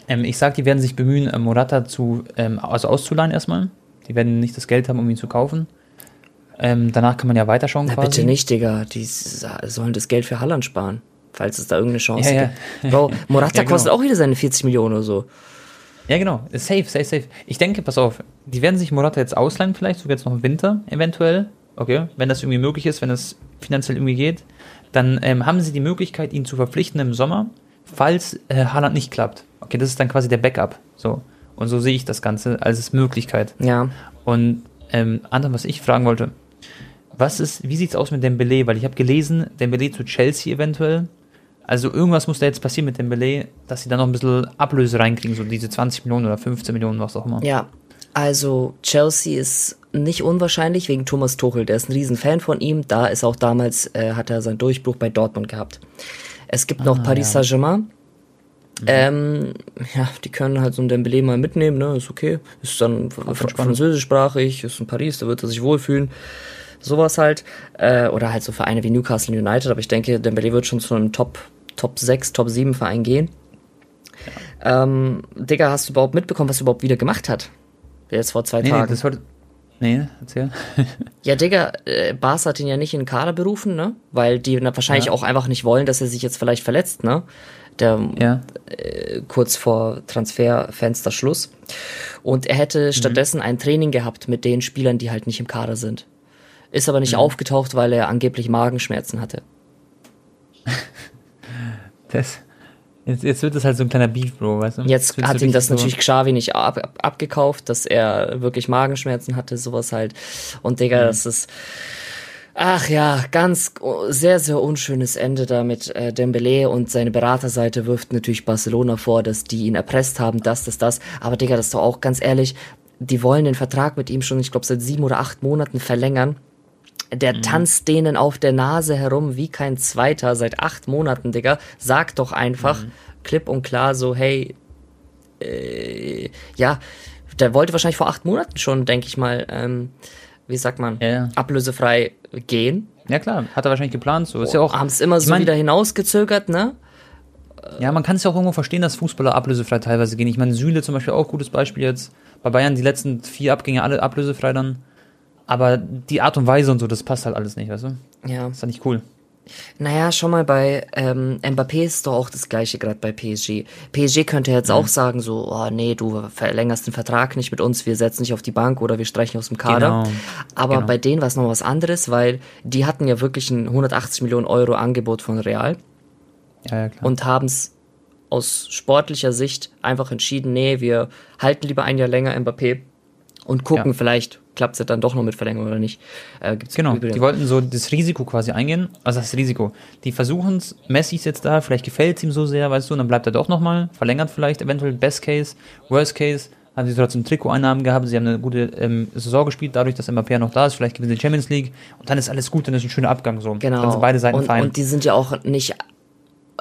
ähm, ich sag, die werden sich bemühen, äh, Morata zu, ähm, also auszuleihen erstmal. Die werden nicht das Geld haben, um ihn zu kaufen. Ähm, danach kann man ja weiterschauen Na, quasi. bitte nicht, Digga. Die sollen das Geld für Halland sparen. Falls es da irgendeine Chance Ja, gibt. Bro, [laughs] Morata Ja, genau. kostet auch wieder seine 40 Millionen oder so. Ja, genau. Safe, safe, safe. Ich denke, pass auf, die werden sich Morata jetzt ausleihen, vielleicht sogar jetzt noch im Winter, eventuell. Okay, wenn das irgendwie möglich ist, wenn es finanziell irgendwie geht, dann ähm, haben sie die Möglichkeit, ihn zu verpflichten im Sommer, falls äh, Haaland nicht klappt. Okay, das ist dann quasi der Backup. So. Und so sehe ich das Ganze als Möglichkeit. Ja. Und ähm, andere, was ich fragen wollte, was ist, wie sieht's aus mit Dembele? Weil ich habe gelesen, Dembele zu Chelsea eventuell. Also irgendwas muss da jetzt passieren mit Dembele, dass sie da noch ein bisschen Ablöse reinkriegen, so diese 20 Millionen oder 15 Millionen, was auch immer. Ja, also Chelsea ist nicht unwahrscheinlich wegen Thomas Tuchel. Der ist ein Riesenfan von ihm. Da ist auch damals, äh, hat er seinen Durchbruch bei Dortmund gehabt. Es gibt noch Ah, Paris ja. Saint-Germain. Ähm, ja, die können halt so ein Dembele mal mitnehmen, ne, ist okay. Ist dann fr französischsprachig, ist in Paris, da wird er sich wohlfühlen. Sowas halt. Äh, oder halt so Vereine wie Newcastle United, aber ich denke, Dembele wird schon zu einem Top, Top 6, Top 7 Verein gehen. Ähm, Digga, hast du überhaupt mitbekommen, was er überhaupt wieder gemacht hat? Jetzt vor zwei Nee, nee, Tagen. das wollte. Nee, erzähl. [laughs] ja, Digga, äh, Bas hat ihn ja nicht in den Kader berufen, ne? Weil die wahrscheinlich Ja. auch einfach nicht wollen, dass er sich jetzt vielleicht verletzt, ne? Der ja. äh, kurz vor Transferfenster Schluss. Und er hätte stattdessen ein Training gehabt mit den Spielern, die halt nicht im Kader sind. Ist aber nicht aufgetaucht, weil er angeblich Magenschmerzen hatte. [laughs] Das, jetzt, jetzt wird das halt so ein kleiner Beef, Bro, weißt du? Jetzt wird hat so ihm das richtig natürlich Xavi nicht ab, ab, abgekauft, dass er wirklich Magenschmerzen hatte, sowas halt. Und Digga, das ist. Ach ja, ganz oh, sehr, sehr unschönes Ende da mit äh, Dembele und seine Beraterseite wirft natürlich Barcelona vor, dass die ihn erpresst haben, das, das, das. Aber Digga, das ist doch auch ganz ehrlich, die wollen den Vertrag mit ihm schon, ich glaube, seit sieben oder acht Monaten verlängern. Der tanzt denen auf der Nase herum wie kein Zweiter seit acht Monaten, Digga. Sag doch einfach klipp und klar so, hey, äh, ja, der wollte wahrscheinlich vor acht Monaten schon, denke ich mal, ähm, wie sagt man, Ja, ja. ablösefrei gehen. Ja, klar, hat er wahrscheinlich geplant, so. Ist ja auch. Haben es immer so mein- wieder hinausgezögert, ne? Ja, man kann es ja auch irgendwo verstehen, dass Fußballer ablösefrei teilweise gehen. Ich meine, Süle zum Beispiel auch gutes Beispiel jetzt. Bei Bayern die letzten vier Abgänge alle ablösefrei dann. Aber die Art und Weise und so, das passt halt alles nicht, weißt du? Ja. Ist doch nicht cool. Naja, schon mal bei ähm, Mbappé ist doch auch das gleiche gerade bei PSG. PSG könnte jetzt auch sagen so, oh nee, du verlängerst den Vertrag nicht mit uns, wir setzen dich auf die Bank oder wir streichen aus dem Kader. Genau. Aber Genau. bei denen war es noch was anderes, weil die hatten ja wirklich ein 180 Millionen Euro Angebot von Real Ja, ja, klar. und haben es aus sportlicher Sicht einfach entschieden, nee, wir halten lieber ein Jahr länger Mbappé und gucken, Ja. vielleicht klappt es ja dann doch noch mit Verlängerung oder nicht. Äh, Genau, übrigens- die wollten so das Risiko quasi eingehen. Also das Risiko. Die versuchen es, Messi ist jetzt da, vielleicht gefällt es ihm so sehr, weißt du, und dann bleibt er doch nochmal, verlängert vielleicht eventuell Best Case, Worst Case, haben sie trotzdem Trikoteinnahmen gehabt, sie haben eine gute ähm, Saison gespielt, dadurch, dass Mbappé noch da ist, vielleicht gewinnen sie die Champions League und dann ist alles gut, dann ist ein schöner Abgang so. Genau. Dann sind beide Seiten und, fein. und die sind ja auch nicht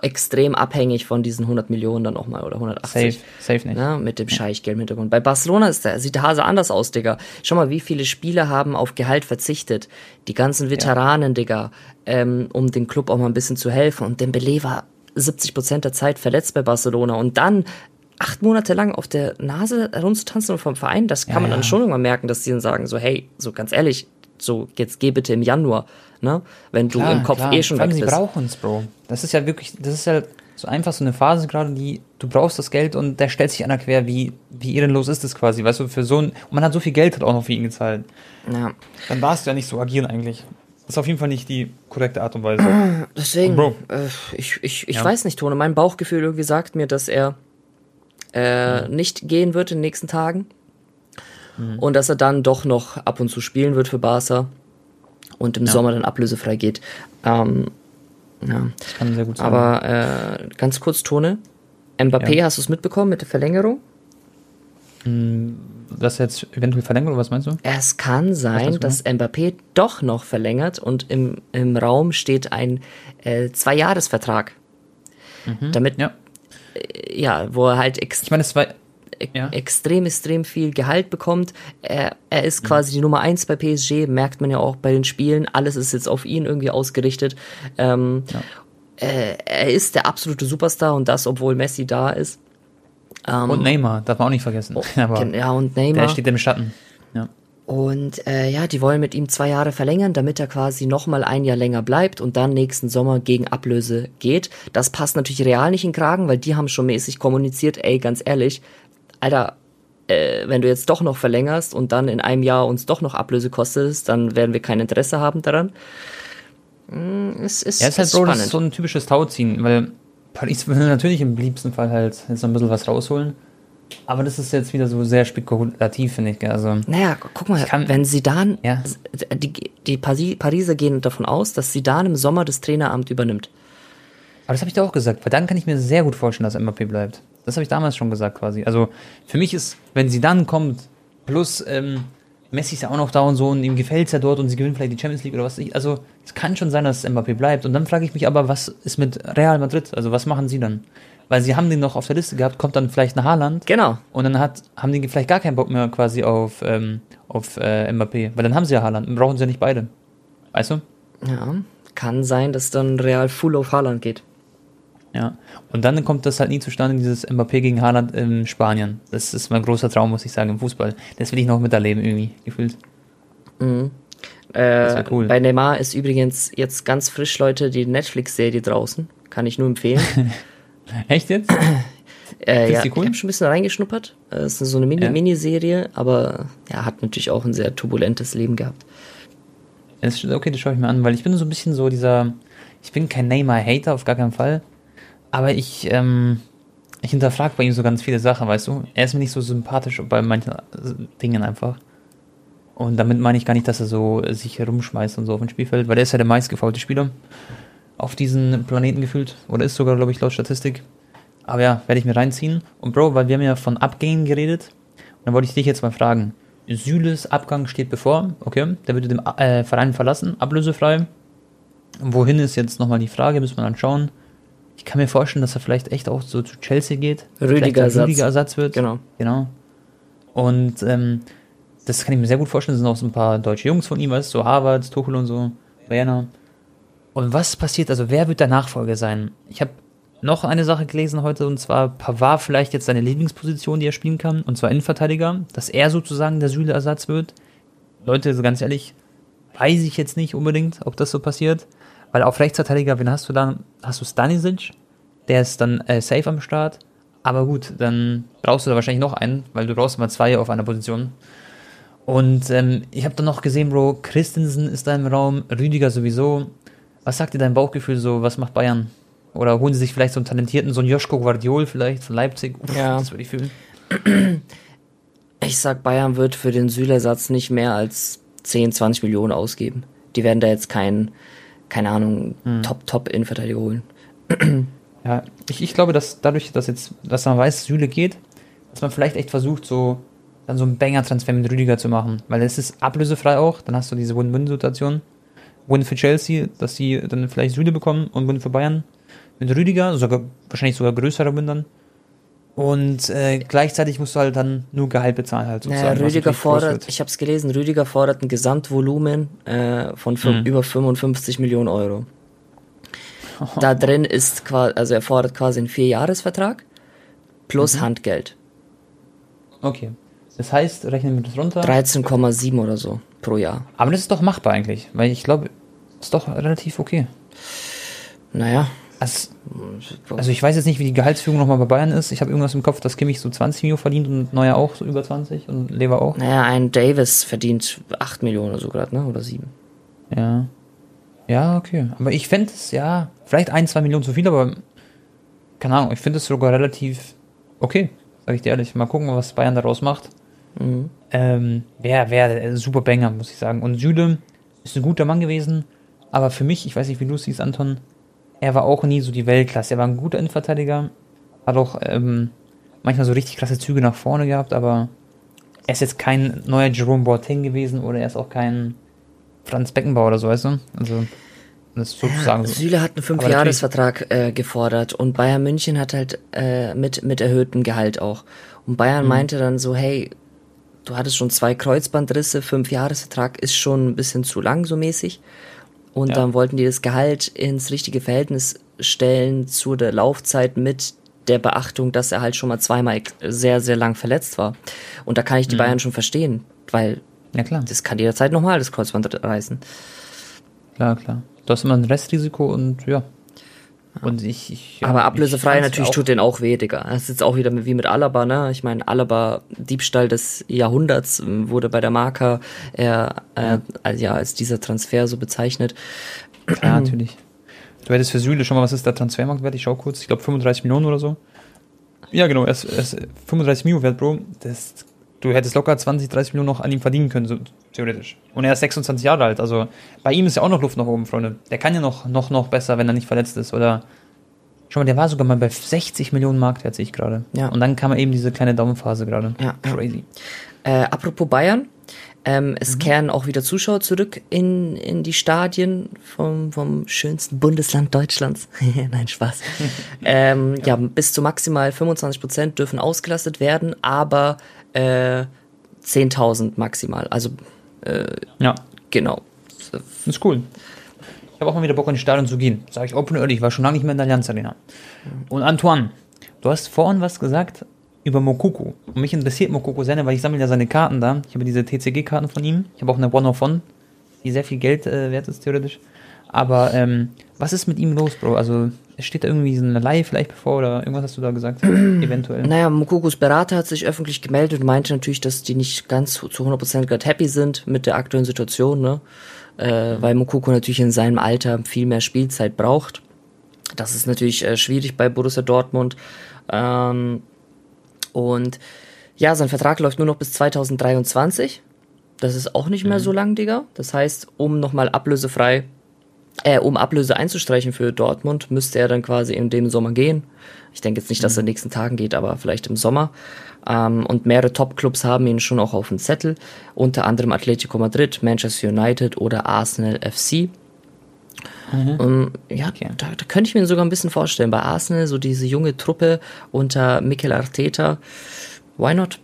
extrem abhängig von diesen 100 Millionen dann auch mal oder 180. safe, safe nicht. Ne, mit dem Scheichgeld im Hintergrund. Bei Barcelona ist der, sieht der Hase anders aus, Digga. Schau mal, wie viele Spieler haben auf Gehalt verzichtet. Die ganzen Veteranen, Digga, ähm, um dem Club auch mal ein bisschen zu helfen. Und Dembele war 70 Prozent der Zeit verletzt bei Barcelona. Und dann acht Monate lang auf der Nase herumzutanzen vom Verein, das kann Ja, man dann ja. schon irgendwann merken, dass die dann sagen so, hey, so ganz ehrlich, so jetzt geh bitte im Januar, ne? Wenn du im Kopf eh schon Vor allem, weg sie bist. brauchen es, Bro. Das ist ja wirklich, das ist ja so einfach so eine Phase gerade, die, du brauchst das Geld und der stellt sich einer quer, wie, wie ehrenlos ist das quasi, weißt du, für so ein, und man hat so viel Geld halt auch noch für ihn gezahlt. Ja. Dann darfst du ja nicht so agieren eigentlich. Das ist auf jeden Fall nicht die korrekte Art und Weise. [clears throat] Deswegen, Bro. äh, ich, ich, ich Ja. weiß nicht, Tone, mein Bauchgefühl irgendwie sagt mir, dass er äh, nicht gehen wird in den nächsten Tagen Mhm. und dass er dann doch noch ab und zu spielen wird für Barca und im Sommer dann ablösefrei geht. Ähm, ja. Das kann sehr gut sein. Aber äh, ganz kurz, Tone, Mbappé, Ja. hast du es mitbekommen mit der Verlängerung? das jetzt eventuell verlängert oder was meinst du? Es kann sein, du dass Mbappé doch noch verlängert und im, im Raum steht ein äh, Zwei-Jahres-Vertrag. Damit Ja. ja, wo er halt Ich meine, es war, ja. extrem, extrem viel Gehalt bekommt. Er, er ist quasi die Nummer eins bei PSG, merkt man ja auch bei den Spielen. Alles ist jetzt auf ihn irgendwie ausgerichtet. Ähm, äh, er ist der absolute Superstar und das, obwohl Messi da ist. Ähm, und Neymar, darf man auch nicht vergessen. Oh, [laughs] ja, und Neymar. Der steht im Schatten. Ja. Und äh, ja, die wollen mit ihm zwei Jahre verlängern, damit er quasi nochmal ein Jahr länger bleibt und dann nächsten Sommer gegen Ablöse geht. Das passt natürlich real nicht in Kragen, weil die haben schon mäßig kommuniziert, ey, ganz ehrlich, Alter, äh, wenn du jetzt doch noch verlängerst und dann in einem Jahr uns doch noch Ablöse kostest, dann werden wir kein Interesse haben daran. Mm, es ist, ja, ist halt, Bro, das ist so ein typisches Tauziehen, weil Paris will natürlich im liebsten Fall halt jetzt noch ein bisschen was rausholen. Aber das ist jetzt wieder so sehr spekulativ, finde ich. Also, naja, guck mal, kann, wenn sie dann, ja. die, die Pariser gehen davon aus, dass sie dann im Sommer das Traineramt übernimmt. Aber das habe ich da auch gesagt, weil dann kann ich mir sehr gut vorstellen, dass Mbappé bleibt. Das habe ich damals schon gesagt quasi. Also für mich ist, wenn sie dann kommt, plus ähm, Messi ist ja auch noch da und so und ihm gefällt es ja dort und sie gewinnen vielleicht die Champions League oder was. Ich, also es kann schon sein, dass Mbappé bleibt. Und dann frage ich mich aber, was ist mit Real Madrid? Also was machen sie dann? Weil sie haben den noch auf der Liste gehabt, kommt dann vielleicht nach Haaland. Genau. Und dann hat, haben die vielleicht gar keinen Bock mehr quasi auf, ähm, auf äh, Mbappé. Weil dann haben sie ja Haaland und brauchen sie ja nicht beide. Weißt du? Ja, kann sein, dass dann Real full auf Haaland geht. Ja. Und dann kommt das halt nie zustande, dieses Mbappé gegen Haaland in Spanien. Das ist mein großer Traum, muss ich sagen, im Fußball. Das will ich noch miterleben, irgendwie, gefühlt. Mhm. Äh, cool. Bei Neymar ist übrigens jetzt ganz frisch, Leute, die Netflix-Serie draußen. Kann ich nur empfehlen. [laughs] Echt jetzt? äh, ja, cool? ich habe schon ein bisschen reingeschnuppert. Es ist so eine Mini ja. Miniserie, aber ja, hat natürlich auch ein sehr turbulentes Leben gehabt. okay, das schaue ich mir an, weil ich bin so ein bisschen so dieser, ich bin kein Neymar-Hater, auf gar keinen Fall. Aber ich, ähm, ich hinterfrage bei ihm so ganz viele Sachen, weißt du? Er ist mir nicht so sympathisch bei manchen äh, Dingen einfach. Und damit meine ich gar nicht, dass er so sich herumschmeißt und so auf dem Spielfeld, weil er ist ja der meistgefaulte Spieler auf diesem Planeten gefühlt. Oder ist sogar, glaube ich, laut Statistik. Aber ja, werde ich mir reinziehen. Und Bro, weil wir haben ja von Abgängen geredet, und dann wollte ich dich jetzt mal fragen. Süles Abgang steht bevor, okay, der würde den äh, Verein verlassen, ablösefrei. Wohin ist jetzt nochmal die Frage, müssen wir dann schauen. Ich kann mir vorstellen, dass er vielleicht echt auch so zu Chelsea geht. Rüdiger Ersatz. Rüdiger Ersatz wird. Genau. Genau. Und ähm, das kann ich mir sehr gut vorstellen. Das sind auch so ein paar deutsche Jungs von ihm, weißt du, so Harvard, Tuchel und so, Werner. Und was passiert, also wer wird der Nachfolger sein? Ich habe noch eine Sache gelesen heute und zwar Pavard vielleicht jetzt seine Lieblingsposition, die er spielen kann, und zwar Innenverteidiger, dass er sozusagen der Süle-Ersatz wird. Leute, so ganz ehrlich, weiß ich jetzt nicht unbedingt, ob das so passiert. Weil auf Rechtsverteidiger, wen hast du dann? Hast du Stanisic, der ist dann äh, safe am Start. Aber gut, dann brauchst du da wahrscheinlich noch einen, weil du brauchst mal zwei auf einer Position. Und ähm, ich habe dann noch gesehen, Bro, Christensen ist da im Raum, Rüdiger sowieso. Was sagt dir dein Bauchgefühl so? Was macht Bayern? Oder holen sie sich vielleicht so einen talentierten, so einen Joschko Guardiol vielleicht von Leipzig? Uff, ja. Das würde ich fühlen. [clears throat] Ich sag, Bayern wird für den Sülersatz nicht mehr als 10, 20 Millionen ausgeben. Die werden da jetzt keinen keine Ahnung, hm. Top-Top-Innenverteidiger holen. [clears throat] Ja, ich, ich glaube, dass dadurch, dass jetzt, dass man weiß, Süle geht, dass man vielleicht echt versucht, so dann so einen Banger-Transfer mit Rüdiger zu machen. Weil es ist ablösefrei auch, dann hast du diese Win-Win-Situation. Win für Chelsea, dass sie dann vielleicht Süle bekommen und Win für Bayern mit Rüdiger, sogar wahrscheinlich sogar größere Win dann. Und äh, gleichzeitig musst du halt dann nur Gehalt bezahlen halt sozusagen. Naja, Rüdiger fordert, ich habe es gelesen, Rüdiger fordert ein Gesamtvolumen äh, von mhm. über 55 Millionen Euro. Da [laughs] drin ist quasi, also er fordert quasi einen Vierjahresvertrag plus mhm. Handgeld. Okay. Das heißt, rechnen wir das runter? 13,7 oder so pro Jahr. Aber das ist doch machbar eigentlich, weil ich glaube, ist doch relativ okay. Naja, also, also ich weiß jetzt nicht, wie die Gehaltsführung nochmal bei Bayern ist. Ich habe irgendwas im Kopf, dass Kimmich so 20 Millionen verdient und Neuer auch so über 20 und Lever auch. Naja, ein Davis verdient 8 Millionen oder so gerade, ne? Oder 7. Ja. Ja, okay. Aber ich fände es, ja, vielleicht ein, zwei Millionen zu viel, aber keine Ahnung, ich finde es sogar relativ okay, sag ich dir ehrlich. Mal gucken, was Bayern daraus macht. Mhm. Ähm, Wäre wär super Banger, muss ich sagen. Und Süle ist ein guter Mann gewesen, aber für mich, ich weiß nicht, wie du siehst, Anton, er war auch nie so die Weltklasse. Er war ein guter Innenverteidiger, hat auch ähm, manchmal so richtig klasse Züge nach vorne gehabt, aber er ist jetzt kein neuer Jerome Boateng gewesen oder er ist auch kein Franz Beckenbauer oder so, weißt du? Also, das ist sozusagen ja, Süle hat einen Fünfjahresvertrag äh, gefordert und Bayern München hat halt äh, mit, mit erhöhtem Gehalt auch. Und Bayern mhm. meinte dann so, hey, du hattest schon zwei Kreuzbandrisse, Fünfjahresvertrag ist schon ein bisschen zu lang so mäßig. Und ja. dann wollten die das Gehalt ins richtige Verhältnis stellen zu der Laufzeit mit der Beachtung, dass er halt schon mal zweimal sehr, sehr lang verletzt war. Und da kann ich die mhm. Bayern schon verstehen, weil ja, klar. das kann jederzeit nochmal das Kreuzband reißen. Klar, klar. Du hast immer ein Restrisiko und ja. Und ich, ich ja, Aber ablösefrei natürlich tut den auch weh, Digga. Das ist jetzt auch wieder wie mit Alaba, ne? Ich meine, Alaba, Diebstahl des Jahrhunderts, ähm, wurde bei der Marker äh, äh, ja, als dieser Transfer so bezeichnet. Klar, natürlich. Du hättest für Süle schon mal, was ist der Transfermarktwert? Ich schau kurz, ich glaube 35 Millionen oder so. Ja, genau, er ist, er ist 35 Millionen wert, Bro. Das, du hättest locker 20, 30 Millionen noch an ihm verdienen können, so theoretisch. Und er ist 26 Jahre alt, also bei ihm ist ja auch noch Luft nach oben, Freunde. Der kann ja noch, noch, noch besser, wenn er nicht verletzt ist. Oder Schau mal, der war sogar mal bei 60 Millionen Marktwert, sehe ich gerade. Ja. Und dann kam eben diese kleine Daumenphase gerade. Ja. Crazy. Äh, apropos Bayern, ähm, es mhm. kehren auch wieder Zuschauer zurück in, in die Stadien vom, vom schönsten Bundesland Deutschlands. [laughs] Nein, Spaß. [laughs] ähm, ja. ja. bis zu maximal 25 Prozent dürfen ausgelastet werden, aber äh, 10.000 maximal. Also, äh, ja. Genau. Das ist cool. Ich habe auch mal wieder Bock, in die Stadion zu gehen. Sage ich open early. Ich war schon lange nicht mehr in der Allianz Arena. Und Antoine, du hast vorhin was gesagt über Mokoko. Und mich interessiert Mokoko sehr, weil ich sammle ja seine Karten da. Ich habe diese TCG-Karten von ihm. Ich habe auch eine One of One, die sehr viel Geld äh, wert ist, theoretisch. Aber ähm, was ist mit ihm los, Bro? Also steht da irgendwie so eine Leihe vielleicht bevor oder irgendwas hast du da gesagt? [clears throat] Eventuell. Naja, Mokokos Berater hat sich öffentlich gemeldet und meinte natürlich, dass die nicht ganz zu 100% gerade happy sind mit der aktuellen Situation, ne? Äh, weil Mokoko natürlich in seinem Alter viel mehr Spielzeit braucht. Das ist natürlich äh, schwierig bei Borussia Dortmund. Ähm, und ja, sein Vertrag läuft nur noch bis 2023. Das ist auch nicht mehr mhm. so lang, Digga. Das heißt, um nochmal ablösefrei, äh, um Ablöse einzustreichen für Dortmund, müsste er dann quasi in dem Sommer gehen. Ich denke jetzt nicht, dass er in den nächsten Tagen geht, aber vielleicht im Sommer. Ähm, und mehrere Top-Clubs haben ihn schon auch auf dem Zettel. Unter anderem Atletico Madrid, Manchester United oder Arsenal FC. Mhm. Um, ähm, ja, okay. da, da könnte ich mir sogar ein bisschen vorstellen. Bei Arsenal, so diese junge Truppe unter Mikel Arteta. Why not?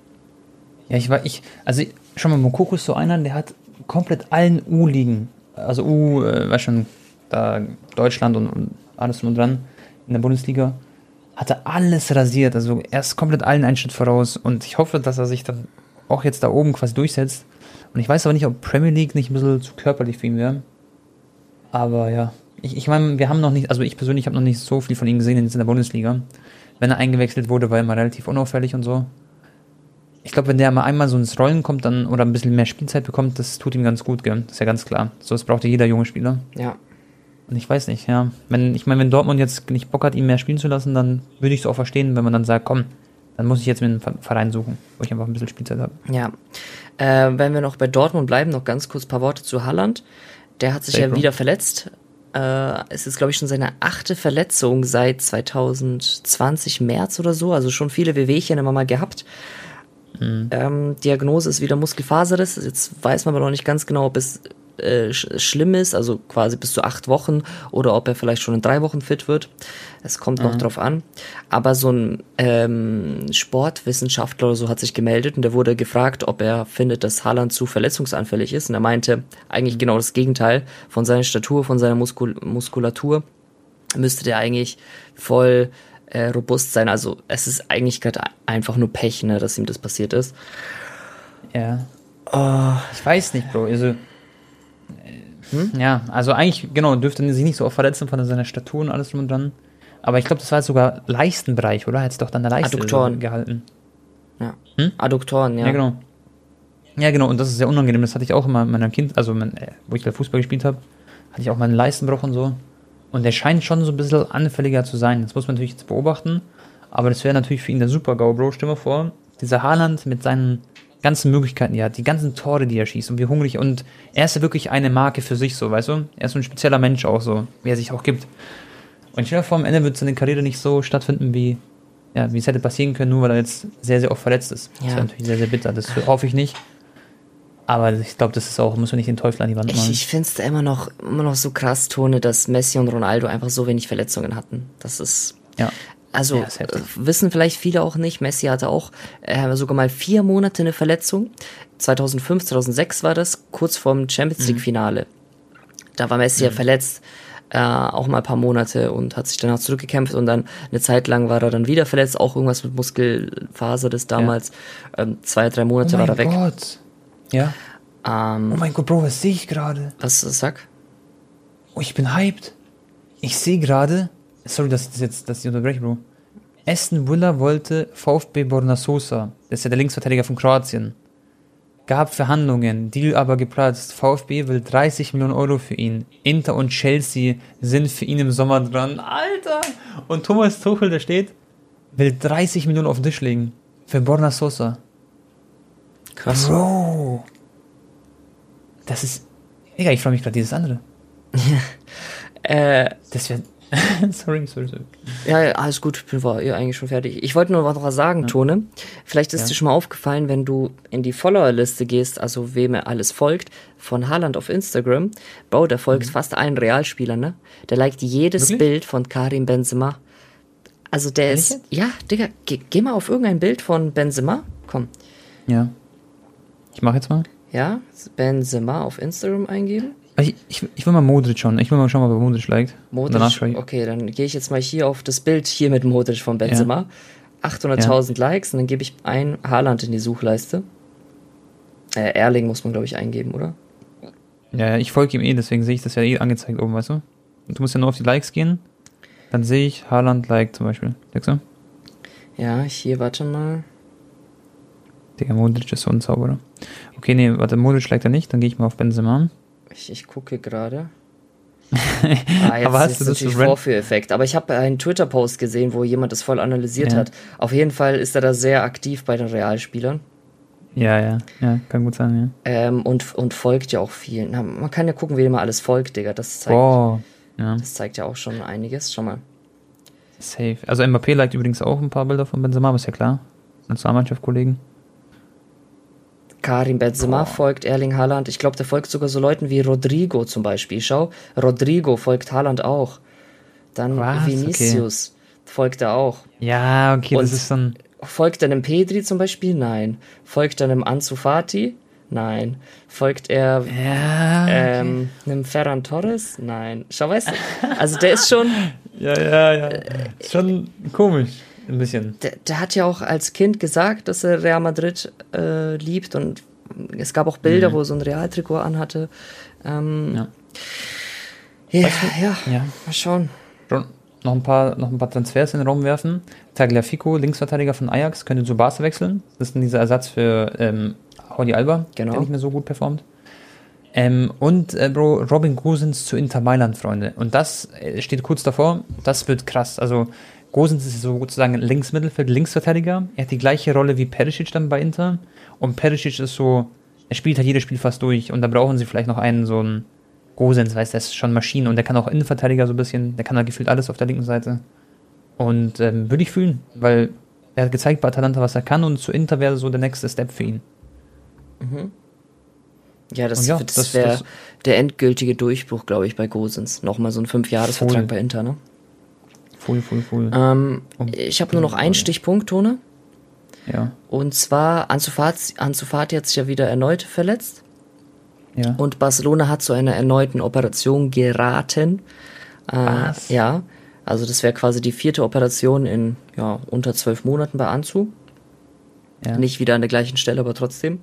Ja, ich war, ich, also schon mal, Mokoko ist so einer, der hat komplett allen U-Ligen, also U, äh, weiß schon, da Deutschland und, und alles drum und dran in der Bundesliga, hat er alles rasiert. Also er ist komplett allen einen Schritt voraus und ich hoffe, dass er sich dann auch jetzt da oben quasi durchsetzt. Und ich weiß aber nicht, ob Premier League nicht ein bisschen zu körperlich für ihn wäre. Aber ja, ich, ich meine, wir haben noch nicht, also ich persönlich habe noch nicht so viel von ihm gesehen in der Bundesliga. Wenn er eingewechselt wurde, war er immer relativ unauffällig und so. Ich glaube, wenn der mal einmal so ins Rollen kommt dann oder ein bisschen mehr Spielzeit bekommt, das tut ihm ganz gut, gell? Das ist ja ganz klar. So, das braucht ja jeder junge Spieler. Ja. Ich weiß nicht, ja. Wenn, ich meine, wenn Dortmund jetzt nicht Bock hat, ihn mehr spielen zu lassen, dann würde ich es auch verstehen, wenn man dann sagt, komm, dann muss ich jetzt mir einen Verein suchen, wo ich einfach ein bisschen Spielzeit habe. Ja. Äh, wenn wir noch bei Dortmund bleiben, noch ganz kurz ein paar Worte zu Halland. Der hat sich Safe ja wieder verletzt. Äh, es ist, glaube ich, schon seine achte Verletzung seit 2020 März oder so. Also schon viele Wehwehchen immer mal gehabt. Mhm. Ähm, Diagnose ist wieder Muskelfaserriss. Jetzt weiß man aber noch nicht ganz genau, ob es äh, schlimm ist, also quasi bis zu acht Wochen, oder ob er vielleicht schon in drei Wochen fit wird. Es kommt mhm. noch drauf an. Aber so ein ähm, Sportwissenschaftler oder so hat sich gemeldet und der wurde gefragt, ob er findet, dass Haaland zu verletzungsanfällig ist. Und er meinte eigentlich genau das Gegenteil. Von seiner Statur, von seiner Muskul Muskulatur müsste der eigentlich voll äh, robust sein. Also es ist eigentlich gerade einfach nur Pech, ne, dass ihm das passiert ist. Ja. Oh. Ich weiß nicht, Bro. Also hm? Ja, also eigentlich, genau, dürfte sich nicht so oft verletzen von seiner Statur und alles drum und dran. Aber ich glaube, das war jetzt sogar Leistenbereich, oder? Hat es doch dann der Leiste Adduktoren. gehalten. Ja. Hm? Adduktoren, ja. Ja, genau. Ja, genau, und das ist sehr unangenehm. Das hatte ich auch immer in meinem Kind, also mein, äh, wo ich Fußball gespielt habe, hatte ich auch meinen Leistenbruch und so. Und der scheint schon so ein bisschen anfälliger zu sein. Das muss man natürlich jetzt beobachten. Aber das wäre natürlich für ihn der Super-GAU, Bro. Stimme vor, dieser Haaland mit seinen ganzen Möglichkeiten, die er hat, die ganzen Tore, die er schießt und wie hungrig und er ist ja wirklich eine Marke für sich so, weißt du? Er ist so ein spezieller Mensch auch so, wie er sich auch gibt. Und ich stell vor, am Ende wird seine Karriere nicht so stattfinden, wie, ja, wie es hätte passieren können, nur weil er jetzt sehr, sehr oft verletzt ist. Ja. Das wäre natürlich sehr, sehr bitter. Das hoffe ich nicht. Aber ich glaube, das ist auch, muss man nicht den Teufel an die Wand machen. Ich, ich finde es immer noch, immer noch so krass, Tone, dass Messi und Ronaldo einfach so wenig Verletzungen hatten. Das ist. Ja. Also ja, äh, wissen vielleicht viele auch nicht, Messi hatte auch äh, sogar mal vier Monate eine Verletzung. 2005, 2006 war das, kurz vorm Champions League mhm. Finale. Da war Messi mhm. ja verletzt. äh, auch mal ein paar Monate und hat sich danach zurückgekämpft und dann eine Zeit lang war er dann wieder verletzt, auch irgendwas mit Muskelfaser das damals. Ja. Ähm, zwei, drei Monate oh war er weg. Gott. Ja. Ähm, oh mein Gott, Bro, was sehe ich gerade? Was sag? Oh, ich bin hyped. Ich sehe gerade. Sorry, dass ich jetzt, dass ich unterbreche, Bro. Aston Villa wollte VfB Borna Sosa. Das ist ja der Linksverteidiger von Kroatien. Gab Verhandlungen, Deal aber geplatzt. VfB will 30 Millionen Euro für ihn. Inter und Chelsea sind für ihn im Sommer dran. Alter! Und Thomas Tuchel, der steht, will 30 Millionen auf den Tisch legen. Für Borna Sosa. Krass. Bro! Das ist. Egal, ich freue mich gerade dieses andere. äh, das wäre [laughs] sorry, sorry, sorry. Ja, alles gut, bin war ja eigentlich schon fertig. Ich wollte nur noch was sagen, ja. Tone. Vielleicht ist ja. dir schon mal aufgefallen, wenn du in die Follower-Liste gehst, also wem er alles folgt, von Haaland auf Instagram. Bro, der folgt mhm. fast allen Realspielern, ne? Der liked jedes Wirklich? Bild von Karim Benzema. Also der Kann ist. Ja, Digga, geh, geh, mal auf irgendein Bild von Benzema. Komm. Ja. Ich mach jetzt mal. Ja, Benzema auf Instagram eingeben. Ich, ich, ich, will mal Modric schauen. Ich will mal schauen, ob Modric liked. Modric, okay, dann gehe ich jetzt mal hier auf das Bild hier mit Modric von Benzema. Ja. 800.000 ja. Likes und dann gebe ich ein Haaland in die Suchleiste. Äh, Erling muss man, glaube ich, eingeben, oder? Ja, ja ich folge ihm eh, deswegen sehe ich das ja eh angezeigt oben, weißt du? Du musst ja nur auf die Likes gehen. Dann sehe ich Haaland like zum Beispiel. Denkst du? Ja, hier, warte mal. Digga, Modric ist so ein Zauberer. Okay, nee, warte, Modric liked er nicht, dann gehe ich mal auf Benzema. Ich, ich gucke gerade. [laughs] ah, jetzt aber hast ist du das natürlich Vorführeffekt. Aber ich habe einen Twitter-Post gesehen, wo jemand das voll analysiert ja. hat. Auf jeden Fall ist er da sehr aktiv bei den Realspielern. Ja, ja, ja, kann gut sein, ja. Ähm, und, und folgt ja auch vielen. Man kann ja gucken, wie immer alles folgt, Digga. Das zeigt, oh, ja. das zeigt ja auch schon einiges. Schau mal. Safe. Also Mbappé liked übrigens auch ein paar Bilder von Benzema, ist ja klar. Nationalmannschaft-Kollegen. Karim Benzema Boah. folgt Erling Haaland. Ich glaube, der folgt sogar so Leuten wie Rodrigo zum Beispiel. Schau, Rodrigo folgt Haaland auch. Dann Was? Vinicius okay. folgt er auch. Ja, okay, Und das ist dann. Folgt er einem Pedri zum Beispiel? Nein. Folgt er einem Ansu Fati? Nein. Folgt er ja, okay. ähm, einem Ferran Torres? Nein. Schau, weißt du, also der ist schon. [laughs] ja, ja, ja. Ist schon komisch. Ein bisschen. Der, der, hat ja auch als Kind gesagt, dass er Real Madrid äh, liebt und es gab auch Bilder, mhm. wo er so ein Realtrikot anhatte. Ähm, ja. Ja, ja, ja, mal schauen. Noch ein, paar, noch ein paar Transfers in den Raum werfen. Tagliafico, Linksverteidiger von Ajax, könnte zu Barca wechseln. Das ist dann dieser Ersatz für ähm, Jordi Alba, genau. der nicht mehr so gut performt. Ähm, und äh, Bro, Robin Gosens zu Inter Mailand, Freunde. Und das äh, steht kurz davor. Das wird krass. Also Gosens ist sozusagen Linksmittelfeld, Linksverteidiger. Er hat die gleiche Rolle wie Perisic dann bei Inter. Und Perisic ist so, er spielt halt jedes Spiel fast durch. Und da brauchen sie vielleicht noch einen, so einen Gosens, weißt du, der ist schon Maschine. Und der kann auch Innenverteidiger so ein bisschen, der kann halt gefühlt alles auf der linken Seite. Und ähm, würde ich fühlen, weil er hat gezeigt bei Atalanta, was er kann. Und zu Inter wäre so der nächste Step für ihn. Mhm. Ja, das, ja, das, das wäre der endgültige Durchbruch, glaube ich, bei Gosens. Nochmal so ein Fünfjahresvertrag bei Inter, ne? Voll, voll, voll. Ähm, ich habe nur noch einen Stichpunkt, Tone. Ja. Und zwar, Ansu Fati, Ansu Fati hat sich ja wieder erneut verletzt. Ja. Und Barcelona hat zu einer erneuten Operation geraten. Äh, Was? Ja. Also das wäre quasi die vierte Operation in ja, unter zwölf Monaten bei Anzu. Ja. Nicht wieder an der gleichen Stelle, aber trotzdem.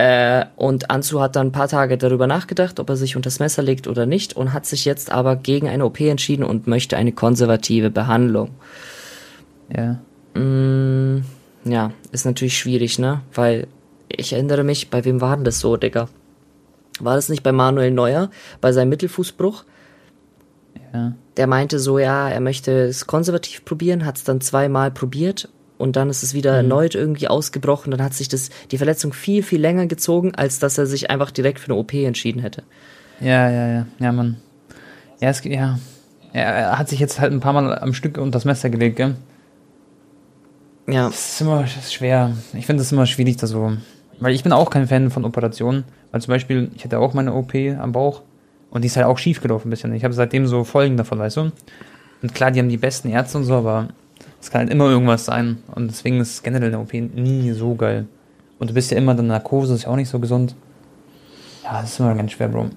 Äh, und Anzu hat dann ein paar Tage darüber nachgedacht, ob er sich unters Messer legt oder nicht und hat sich jetzt aber gegen eine OP entschieden und möchte eine konservative Behandlung. Ja. Mm, ja, ist natürlich schwierig, ne? Weil ich erinnere mich, bei wem war denn das so, Digga? War das nicht bei Manuel Neuer, bei seinem Mittelfußbruch? Ja. Der meinte so, ja, er möchte es konservativ probieren, hat es dann zweimal probiert und dann ist es wieder mhm. erneut irgendwie ausgebrochen. Dann hat sich das, die Verletzung viel, viel länger gezogen, als dass er sich einfach direkt für eine OP entschieden hätte. Ja, ja, ja, ja, man. Ja, es, ja. Er hat sich jetzt halt ein paar Mal am Stück unter das Messer gelegt, gell? Ja. Das ist immer schwer. Ich finde es immer schwierig, da so. Weil ich bin auch kein Fan von Operationen. Weil zum Beispiel, ich hatte auch meine OP am Bauch und die ist halt auch schief gelaufen ein bisschen. Ich habe seitdem so Folgen davon, weißt du? Und klar, die haben die besten Ärzte und so, aber es kann halt immer irgendwas sein. Und deswegen ist generell eine OP nie so geil. Und du bist ja immer in Narkose, ist ja auch nicht so gesund. Ja, das ist immer ganz schwer, Bro.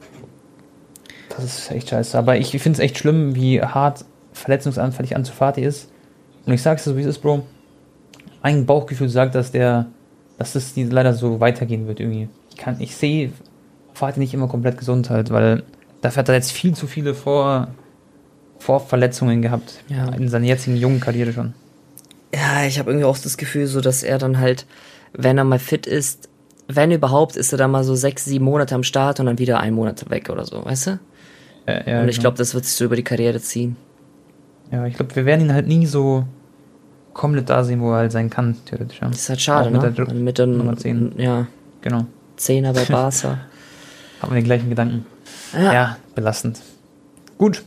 Das ist echt scheiße. Aber ich finde es echt schlimm, wie hart verletzungsanfällig Ansu Fati ist. Und ich sag's dir so, wie es ist, Bro. Ein Bauchgefühl sagt, dass der, dass das leider so weitergehen wird irgendwie. Ich kann, ich sehe Fati nicht immer komplett gesund halt, weil dafür hat er jetzt viel zu viele Vor, Vorverletzungen gehabt. Ja. In seiner jetzigen jungen Karriere schon. Ja, ich habe irgendwie auch das Gefühl, so dass er dann halt, wenn er mal fit ist, wenn überhaupt, ist er dann mal so sechs, sieben Monate am Start und dann wieder ein Monat weg oder so, weißt du? Äh, ja, und ich genau. glaube, das wird sich so über die Karriere ziehen. Ja, ich glaube, wir werden ihn halt nie so komplett da sehen, wo er halt sein kann, theoretisch. Ja. Das ist halt schade, mit ne? der mit den, Nummer 10. ja, Genau. Zehner bei [laughs] Barca. Haben wir den gleichen Gedanken. ja. Ja, belastend. Gut.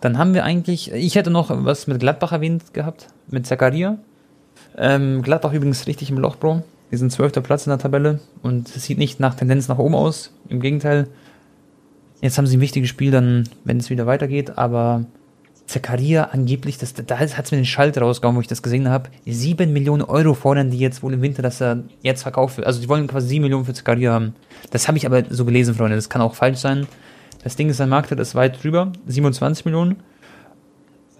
Dann haben wir eigentlich, ich hätte noch was mit Gladbach erwähnt gehabt, mit Zakaria. Ähm, Gladbach übrigens richtig im Loch, Bro. Die sind zwölfter Platz in der Tabelle und es sieht nicht nach Tendenz nach oben aus. Im Gegenteil. Jetzt haben sie ein wichtiges Spiel, dann, wenn es wieder weitergeht, aber Zakaria angeblich, das, da hat es mir den Schalt rausgehauen, wo ich das gesehen habe. Sieben Millionen Euro fordern die jetzt wohl im Winter, dass er jetzt verkauft wird. Also die wollen quasi sieben Millionen für Zakaria haben. Das habe ich aber so gelesen, Freunde. Das kann auch falsch sein. Das Ding ist, sein Marktwert ist weit drüber, 27 Millionen.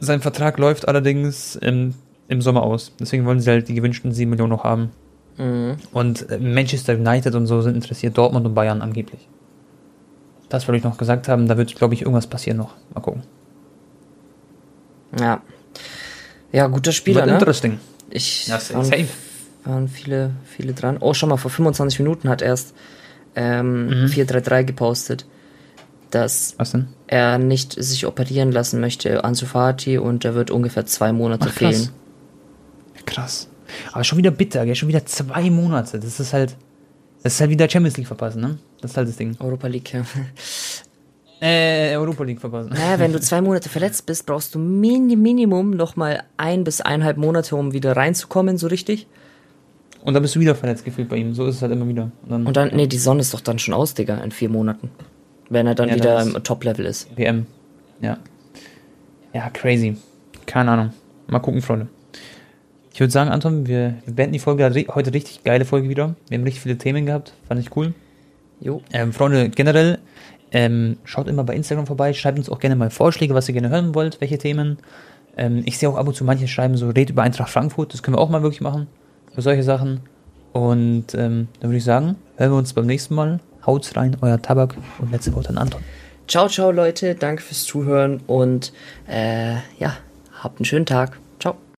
Sein Vertrag läuft allerdings im, im Sommer aus. Deswegen wollen sie halt die gewünschten 7 Millionen noch haben. Mhm. Und äh, Manchester United und so sind interessiert, Dortmund und Bayern angeblich. Das wollte ich noch gesagt haben, da wird, glaube ich, irgendwas passieren noch. Mal gucken. Ja. Ja, guter Spieler, Wird ne? interesting. Ich Ja, waren, safe. waren viele, viele dran. Oh, schon mal, vor 25 Minuten hat erst ähm, Mhm. 433 gepostet, dass er nicht sich operieren lassen möchte, Ansu Fati, und er wird ungefähr zwei Monate Ach, krass. fehlen. Krass. Aber schon wieder bitter, gell? Schon wieder zwei Monate. Das ist halt. Das ist halt wieder Champions League verpassen, ne? Das ist halt das Ding. Europa League, ja. [laughs] Äh, Europa League verpassen. Naja, wenn du [laughs] zwei Monate verletzt bist, brauchst du Mini Minimum nochmal ein bis eineinhalb Monate, um wieder reinzukommen, so richtig. Und dann bist du wieder verletzt gefühlt bei ihm. So ist es halt immer wieder. Und dann, Und dann, nee, die Sonne ist doch dann schon aus, Digga, in vier Monaten. Wenn er dann Ja, wieder im Top-Level ist. WM. Ja. Ja, crazy. Keine Ahnung. Mal gucken, Freunde. Ich würde sagen, Anton, wir, wir beenden die Folge heute richtig geile Folge wieder. Wir haben richtig viele Themen gehabt. Fand ich cool. Jo. Ähm, Freunde, generell, ähm, schaut immer bei Instagram vorbei. Schreibt uns auch gerne mal Vorschläge, was ihr gerne hören wollt, welche Themen. Ähm, ich sehe auch ab und zu manche schreiben so, red über Eintracht Frankfurt. Das können wir auch mal wirklich machen. Für solche Sachen. Und ähm, dann würde ich sagen, hören wir uns beim nächsten Mal. Haut's rein, euer Tabak und letzte Wort an Anton. Ciao, ciao, Leute. Danke fürs Zuhören und äh, ja, habt einen schönen Tag.